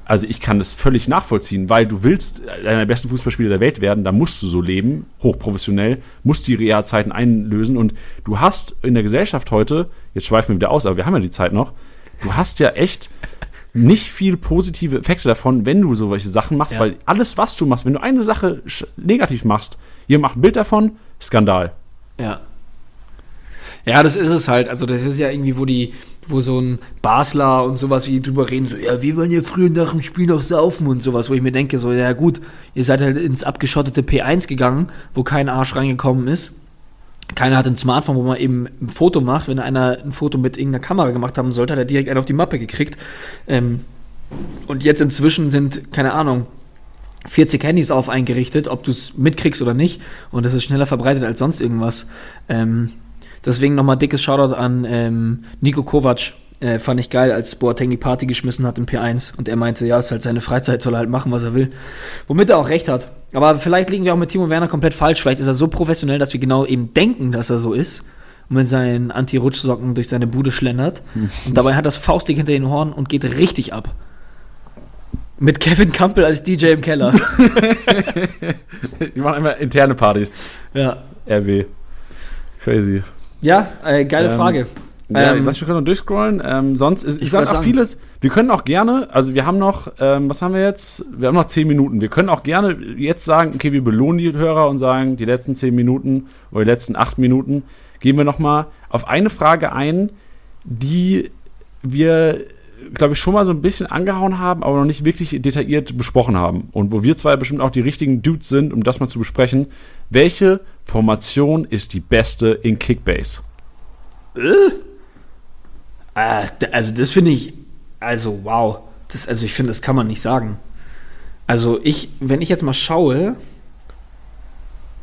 Also ich kann das völlig nachvollziehen, weil du willst einer der besten Fußballspieler der Welt werden, da musst du so leben, hochprofessionell, musst die Realzeiten einlösen und du hast in der Gesellschaft heute, jetzt schweifen wir wieder aus, aber wir haben ja die Zeit noch, du hast ja echt nicht viel positive Effekte davon, wenn du solche Sachen machst, Ja. weil alles, was du machst, wenn du eine Sache negativ machst, ihr macht ein Bild davon, Skandal. Ja. Ja, das ist es halt. Also, das ist ja irgendwie, wo die, wo so ein Basler und sowas wie drüber reden, so, ja, wir waren ja früher nach dem Spiel noch saufen und sowas, wo ich mir denke, so, ja gut, ihr seid halt ins abgeschottete P1 gegangen, wo kein Arsch reingekommen ist. Keiner hat ein Smartphone, wo man eben ein Foto macht. Wenn einer ein Foto mit irgendeiner Kamera gemacht haben sollte, hat er direkt einen auf die Mappe gekriegt. Ähm, und jetzt inzwischen sind, keine Ahnung, 40 Handys auf eingerichtet, ob du es mitkriegst oder nicht. Und das ist schneller verbreitet als sonst irgendwas. Ähm, deswegen nochmal dickes Shoutout an ähm, Nico Kovac. Äh, fand ich geil, als Boateng die Party geschmissen hat im P1 und er meinte, ja, ist halt seine Freizeit, soll er halt machen, was er will. Womit er auch recht hat. Aber vielleicht liegen wir auch mit Timo Werner komplett falsch. Vielleicht ist er so professionell, dass wir genau eben denken, dass er so ist. Und mit seinen Anti-Rutschsocken durch seine Bude schlendert. Und dabei hat das Faustdick hinter den Horn und geht richtig ab. Mit Kevin Campbell als DJ im Keller. Die machen immer interne Partys. ja. RW. Crazy. Ja, äh, geile Ähm, Frage. Ja, Ähm, wir können noch durchscrollen. Ähm, sonst ist, ich Ich sage auch sagen- vieles. Wir können auch gerne, also wir haben noch, ähm, was haben wir jetzt? Wir haben noch zehn Minuten. Wir können auch gerne jetzt sagen, okay, wir belohnen die Hörer und sagen, die letzten zehn Minuten oder die letzten acht Minuten gehen wir noch mal auf eine Frage ein, die wir, glaube ich, schon mal so ein bisschen angehauen haben, aber noch nicht wirklich detailliert besprochen haben. Und wo wir zwei bestimmt auch die richtigen Dudes sind, um das mal zu besprechen. Welche Formation ist die beste in Kickbase? äh, d- also das finde ich, also wow. Das, also ich finde, das kann man nicht sagen. Also ich, wenn ich jetzt mal schaue,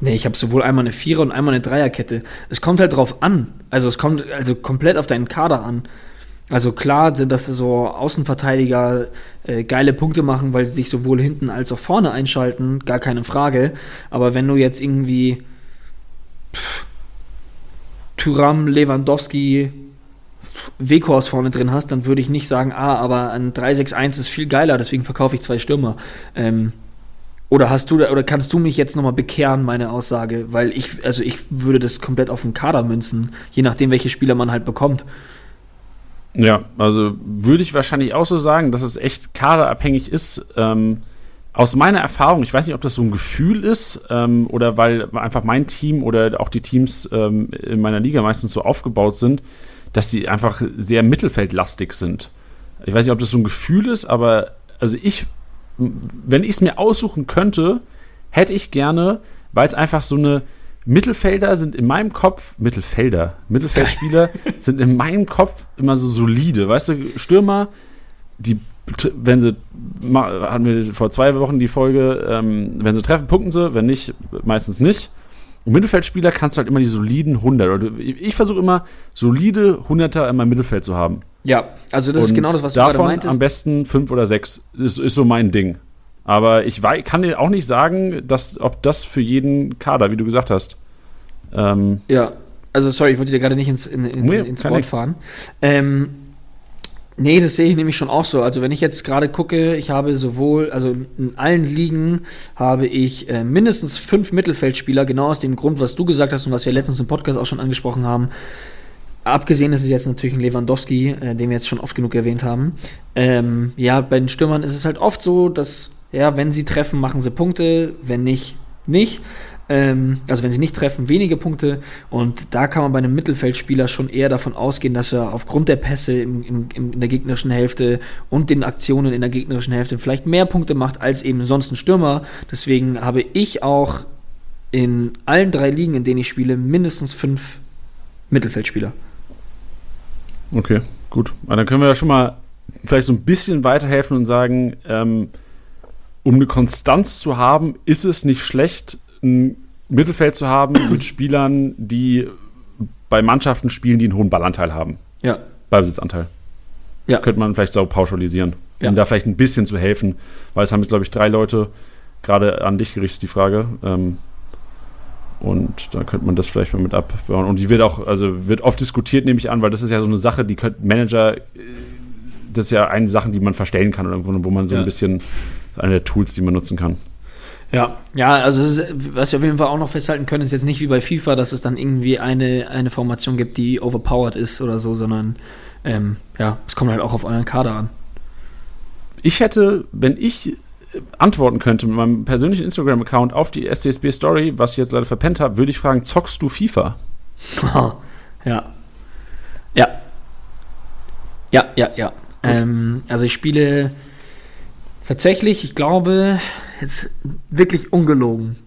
Nee, ich habe sowohl einmal eine Vierer- und einmal eine Dreierkette. Es kommt halt drauf an. Also es kommt also komplett auf deinen Kader an. Also klar sind das so Außenverteidiger äh, geile Punkte machen, weil sie sich sowohl hinten als auch vorne einschalten, gar keine Frage. Aber wenn du jetzt irgendwie pff, Thuram, Lewandowski, Weghorst vorne drin hast, dann würde ich nicht sagen, ah, aber ein 3-6-1 ist viel geiler, deswegen verkaufe ich zwei Stürmer. Ähm, oder hast du oder kannst du mich jetzt nochmal bekehren, meine Aussage? Weil ich, also ich würde das komplett auf den Kader münzen, je nachdem, welche Spieler man halt bekommt. Ja, also würde ich wahrscheinlich auch so sagen, dass es echt kaderabhängig ist. Ähm, aus meiner Erfahrung, ich weiß nicht, ob das so ein Gefühl ist ähm, oder weil einfach mein Team oder auch die Teams ähm, in meiner Liga meistens so aufgebaut sind, dass sie einfach sehr mittelfeldlastig sind. Ich weiß nicht, ob das so ein Gefühl ist, aber also ich, wenn ich es mir aussuchen könnte, hätte ich gerne, weil es einfach so eine Mittelfelder sind in meinem Kopf, Mittelfelder, Mittelfeldspieler sind in meinem Kopf immer so solide. Weißt du, Stürmer, die, wenn sie, hatten wir vor zwei Wochen die Folge, ähm, wenn sie treffen, punkten sie, wenn nicht, meistens nicht. Und Mittelfeldspieler kannst du halt immer die soliden 100. Ich versuche immer, solide 100er in meinem Mittelfeld zu haben. Ja, also das Und ist genau das, was du gerade meintest. am besten fünf oder sechs. Das ist so mein Ding. Aber ich wei- kann dir auch nicht sagen, dass, ob das für jeden Kader, wie du gesagt hast. Ähm, Ja, also sorry, ich wollte dir gerade nicht ins, in, in, Nee, ins Wort fahren. Ähm, nee, das sehe ich nämlich schon auch so. Also wenn ich jetzt gerade gucke, ich habe sowohl, also in allen Ligen habe ich äh, mindestens fünf Mittelfeldspieler, genau aus dem Grund, was du gesagt hast und was wir letztens im Podcast auch schon angesprochen haben. Abgesehen ist es jetzt natürlich ein Lewandowski, äh, den wir jetzt schon oft genug erwähnt haben. Ähm, ja, bei den Stürmern ist es halt oft so, dass, ja, wenn sie treffen, machen sie Punkte, wenn nicht, nicht. Ähm, also wenn sie nicht treffen, wenige Punkte. Und da kann man bei einem Mittelfeldspieler schon eher davon ausgehen, dass er aufgrund der Pässe im, im, in der gegnerischen Hälfte und den Aktionen in der gegnerischen Hälfte vielleicht mehr Punkte macht als eben sonst ein Stürmer. Deswegen habe ich auch in allen drei Ligen, in denen ich spiele, mindestens fünf Mittelfeldspieler. Okay, gut. Aber dann können wir ja schon mal vielleicht so ein bisschen weiterhelfen und sagen, ähm, um eine Konstanz zu haben, ist es nicht schlecht, ein Mittelfeld zu haben mit Spielern, die bei Mannschaften spielen, die einen hohen Ballanteil haben. Ja. Ballbesitzanteil. Ja. Könnte man vielleicht so pauschalisieren, Ja. um da vielleicht ein bisschen zu helfen. Weil es haben jetzt, glaube ich, drei Leute gerade an dich gerichtet, die Frage. Ähm, und da könnte man das vielleicht mal mit abbauen. Und die wird auch, also wird oft diskutiert, nehme ich an, weil das ist ja so eine Sache, die könnte Manager, äh, das ist ja eine Sache, die man verstellen kann oder wo wo man so Ja. ein bisschen, eine der Tools, die man nutzen kann. Ja, ja, also ist, was wir auf jeden Fall auch noch festhalten können, ist jetzt nicht wie bei FIFA, dass es dann irgendwie eine, eine Formation gibt, die overpowered ist oder so, sondern ähm, ja, es kommt halt auch auf euren Kader an. Ich hätte, wenn ich äh, antworten könnte mit meinem persönlichen Instagram-Account auf die STSB-Story, was ich jetzt leider verpennt habe, würde ich fragen, zockst du FIFA? ja. Ja. Ja, ja, ja. Ähm, also ich spiele tatsächlich, ich glaube, jetzt wirklich ungelogen.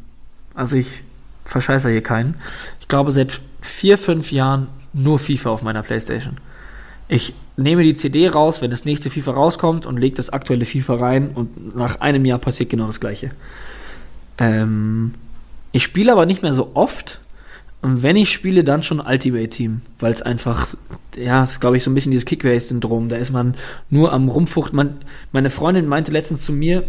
Also ich verscheiße hier keinen. Ich glaube seit vier, fünf Jahren nur FIFA auf meiner Playstation. Ich nehme die CD raus, wenn das nächste FIFA rauskommt und lege das aktuelle FIFA rein und nach einem Jahr passiert genau das gleiche. Ähm, ich spiele aber nicht mehr so oft. Und wenn ich spiele, dann schon Ultimate Team, weil es einfach, ja, ist glaube ich so ein bisschen dieses Kickbase-Syndrom. Da ist man nur am Rumfucht. Man, meine Freundin meinte letztens zu mir,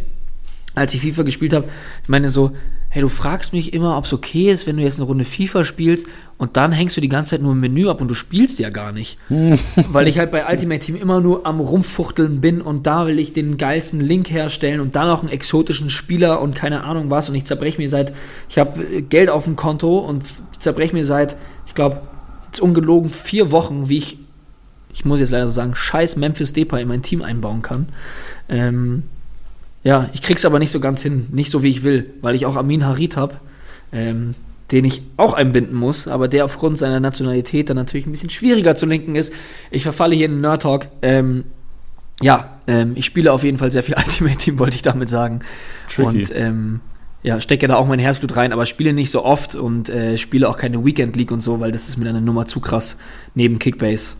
als ich FIFA gespielt habe, ich meine so, hey, du fragst mich immer, ob es okay ist, wenn du jetzt eine Runde FIFA spielst und dann hängst du die ganze Zeit nur im Menü ab und du spielst ja gar nicht. Weil ich halt bei Ultimate Team immer nur am Rumfuchteln bin und da will ich den geilsten Link herstellen und dann auch einen exotischen Spieler und keine Ahnung was und ich zerbreche mir seit, ich habe Geld auf dem Konto und ich zerbreche mir seit, ich glaube, jetzt ungelogen vier Wochen, wie ich, ich muss jetzt leider so sagen, scheiß Memphis Depay in mein Team einbauen kann. Ähm, ja, ich krieg's aber nicht so ganz hin, nicht so wie ich will, weil ich auch Amin Harit habe, ähm, den ich auch einbinden muss, aber der aufgrund seiner Nationalität dann natürlich ein bisschen schwieriger zu linken ist. Ich verfalle hier in den Nerd Talk. Ähm, ja, ähm, ich spiele auf jeden Fall sehr viel Ultimate Team, wollte ich damit sagen. Tricky. Und ähm, ja, stecke da auch mein Herzblut rein, aber spiele nicht so oft und äh, spiele auch keine Weekend League und so, weil das ist mir eine Nummer zu krass neben Kickbase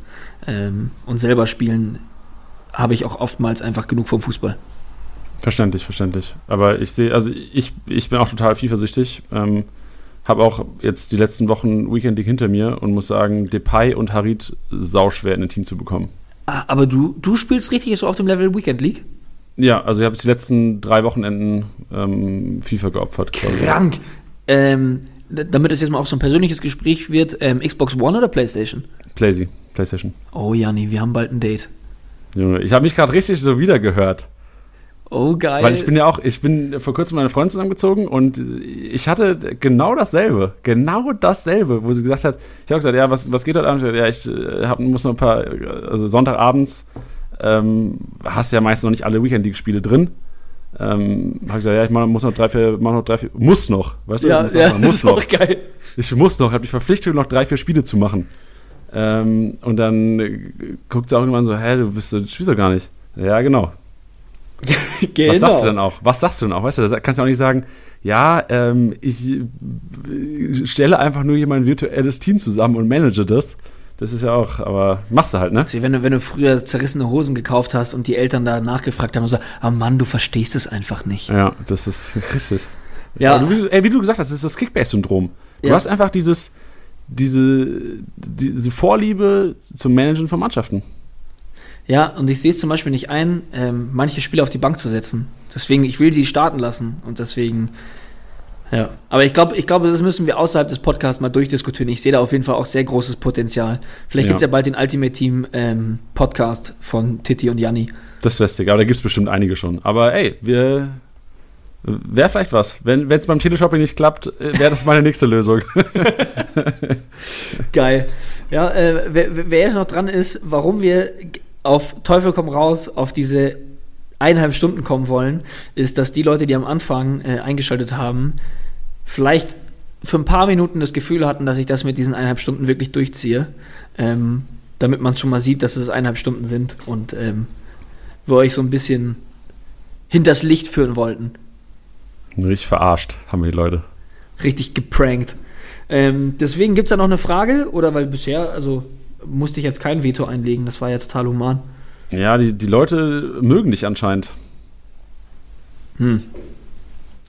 ähm, und selber spielen habe ich auch oftmals einfach genug vom Fußball. Verständlich, verständlich. Aber ich sehe, also ich, ich bin auch total FIFA-süchtig. Ähm, Habe auch jetzt die letzten Wochen Weekend League hinter mir und muss sagen, Depay und Harit sauschwer in ein Team zu bekommen. Ah, aber du, du spielst richtig so auf dem Level Weekend League? Ja, also ich habe jetzt die letzten drei Wochenenden ähm, FIFA geopfert. quasi. Krank. Ähm, damit es jetzt mal auch so ein persönliches Gespräch wird, ähm, Xbox One oder Playstation? Playsy, Playstation. Oh Janni, wir haben bald ein Date. Junge, ich habe mich gerade richtig so wiedergehört. Oh geil. Weil ich bin ja auch, ich bin vor kurzem mit meiner Freundin zusammengezogen und ich hatte genau dasselbe, genau dasselbe, wo sie gesagt hat, ich habe gesagt, ja, was, was geht heute Abend? Ja, ich äh, hab, muss noch ein paar, also Sonntagabends ähm, hast ja meist noch nicht alle Weekend League Spiele drin. Ähm, habe gesagt, ja, ich mach, muss noch drei, vier, mach noch drei, vier, muss noch, weißt du? ja, muss, ja, muss noch. geil. Ich muss noch, habe die Verpflichtung, noch drei, vier Spiele zu machen. Ähm, und dann guckt sie auch irgendwann so, hä, du bist, du spielst doch gar nicht. Ja, genau. Genau. Was sagst du denn auch? Was sagst du denn auch? Weißt du, da kannst du auch nicht sagen, ja, ähm, ich äh, stelle einfach nur hier mein virtuelles Team zusammen und manage das. Das ist ja auch, aber machst du halt, ne? Wie wenn du, wenn du früher zerrissene Hosen gekauft hast und die Eltern da nachgefragt haben und sagen, ah Mann, du verstehst es einfach nicht. Ja, das ist richtig. Ja. Aber du, ey, wie du gesagt hast, das ist das Kickbase-Syndrom. Du Ja. hast einfach dieses, diese, diese Vorliebe zum Managen von Mannschaften. Ja, und ich sehe es zum Beispiel nicht ein, ähm, manche Spiele auf die Bank zu setzen. Deswegen, ich will sie starten lassen und deswegen, ja. Aber ich glaube, ich glaube, das müssen wir außerhalb des Podcasts mal durchdiskutieren. Ich sehe da auf jeden Fall auch sehr großes Potenzial. Vielleicht Ja. gibt's ja bald den Ultimate Team ähm, Podcast von Titi und Janni. Das wäre aber da gibt es bestimmt einige schon. Aber ey, wir. Wäre vielleicht was. Wenn es beim Teleshopping nicht klappt, wäre das meine nächste Lösung. Geil. Ja, äh, wer, wer jetzt noch dran ist, warum wir auf Teufel komm raus auf diese eineinhalb Stunden kommen wollen, ist, dass die Leute, die am Anfang äh, eingeschaltet haben, vielleicht für ein paar Minuten das Gefühl hatten, dass ich das mit diesen eineinhalb Stunden wirklich durchziehe, ähm, damit man schon mal sieht, dass es eineinhalb Stunden sind und ähm, wir euch so ein bisschen hinters Licht führen wollten. Richtig verarscht haben wir die Leute. Richtig geprankt. Ähm, deswegen gibt es da noch eine Frage, oder weil bisher, also musste ich jetzt kein Veto einlegen, das war ja total human. Ja, die, die Leute mögen dich anscheinend. Hm.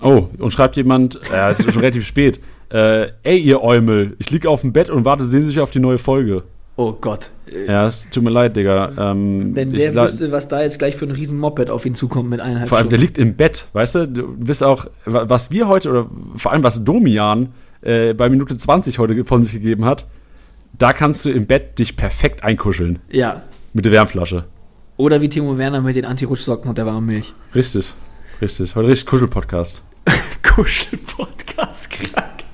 Oh, und schreibt jemand, ja, es ist schon relativ spät. Äh, ey, ihr Eumel, ich liege auf dem Bett und warte sehnsüchtig auf die neue Folge. Oh Gott. Äh, Ja, es tut mir leid, Digga. Ähm, Wenn der wüsste, was da jetzt gleich für ein riesen Moped auf ihn zukommt mit eineinhalb Vor allem, der Stunden. liegt im Bett, weißt du? Du bist auch, wa- was wir heute, oder vor allem was Domian äh, bei Minute 20 heute von sich gegeben hat, da kannst du im Bett dich perfekt einkuscheln. Ja. Mit der Wärmflasche. Oder wie Timo Werner mit den Anti-Rutschsocken und der warmen Milch. Richtig. Richtig. Heute richtig Kuschel-Podcast. Kuschel-Podcast, krank.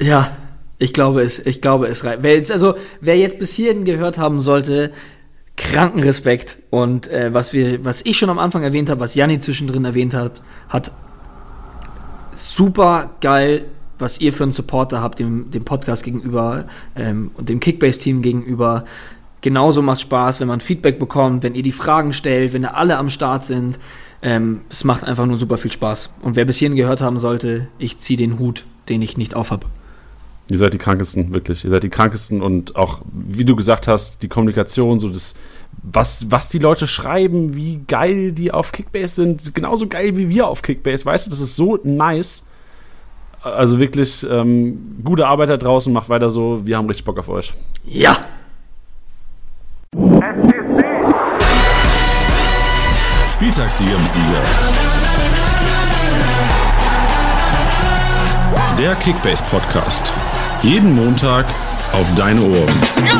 ja, ich glaube es, ich glaube es reicht. Wer jetzt, also, wer jetzt bis hierhin gehört haben sollte, kranken Respekt. Und äh, was wir, was ich schon am Anfang erwähnt habe, was Janni zwischendrin erwähnt hat, hat super geil, was ihr für einen Supporter habt, dem, dem Podcast gegenüber ähm, und dem Kickbase-Team gegenüber. Genauso macht Spaß, wenn man Feedback bekommt, wenn ihr die Fragen stellt, wenn da alle am Start sind. Ähm, es macht einfach nur super viel Spaß. Und wer bis hierhin gehört haben sollte, ich ziehe den Hut, den ich nicht aufhab. Ihr seid die krankesten, wirklich. Ihr seid die krankesten und auch, wie du gesagt hast, die Kommunikation, so das, was, was die Leute schreiben, wie geil die auf Kickbase sind, genauso geil wie wir auf Kickbase, weißt du, das ist so nice. Also wirklich, ähm, gute Arbeit da draußen, macht weiter so, wir haben richtig Bock auf euch. Ja! Spieltagssieger Sieger. Der Kickbase Podcast. Jeden Montag auf deine Ohren.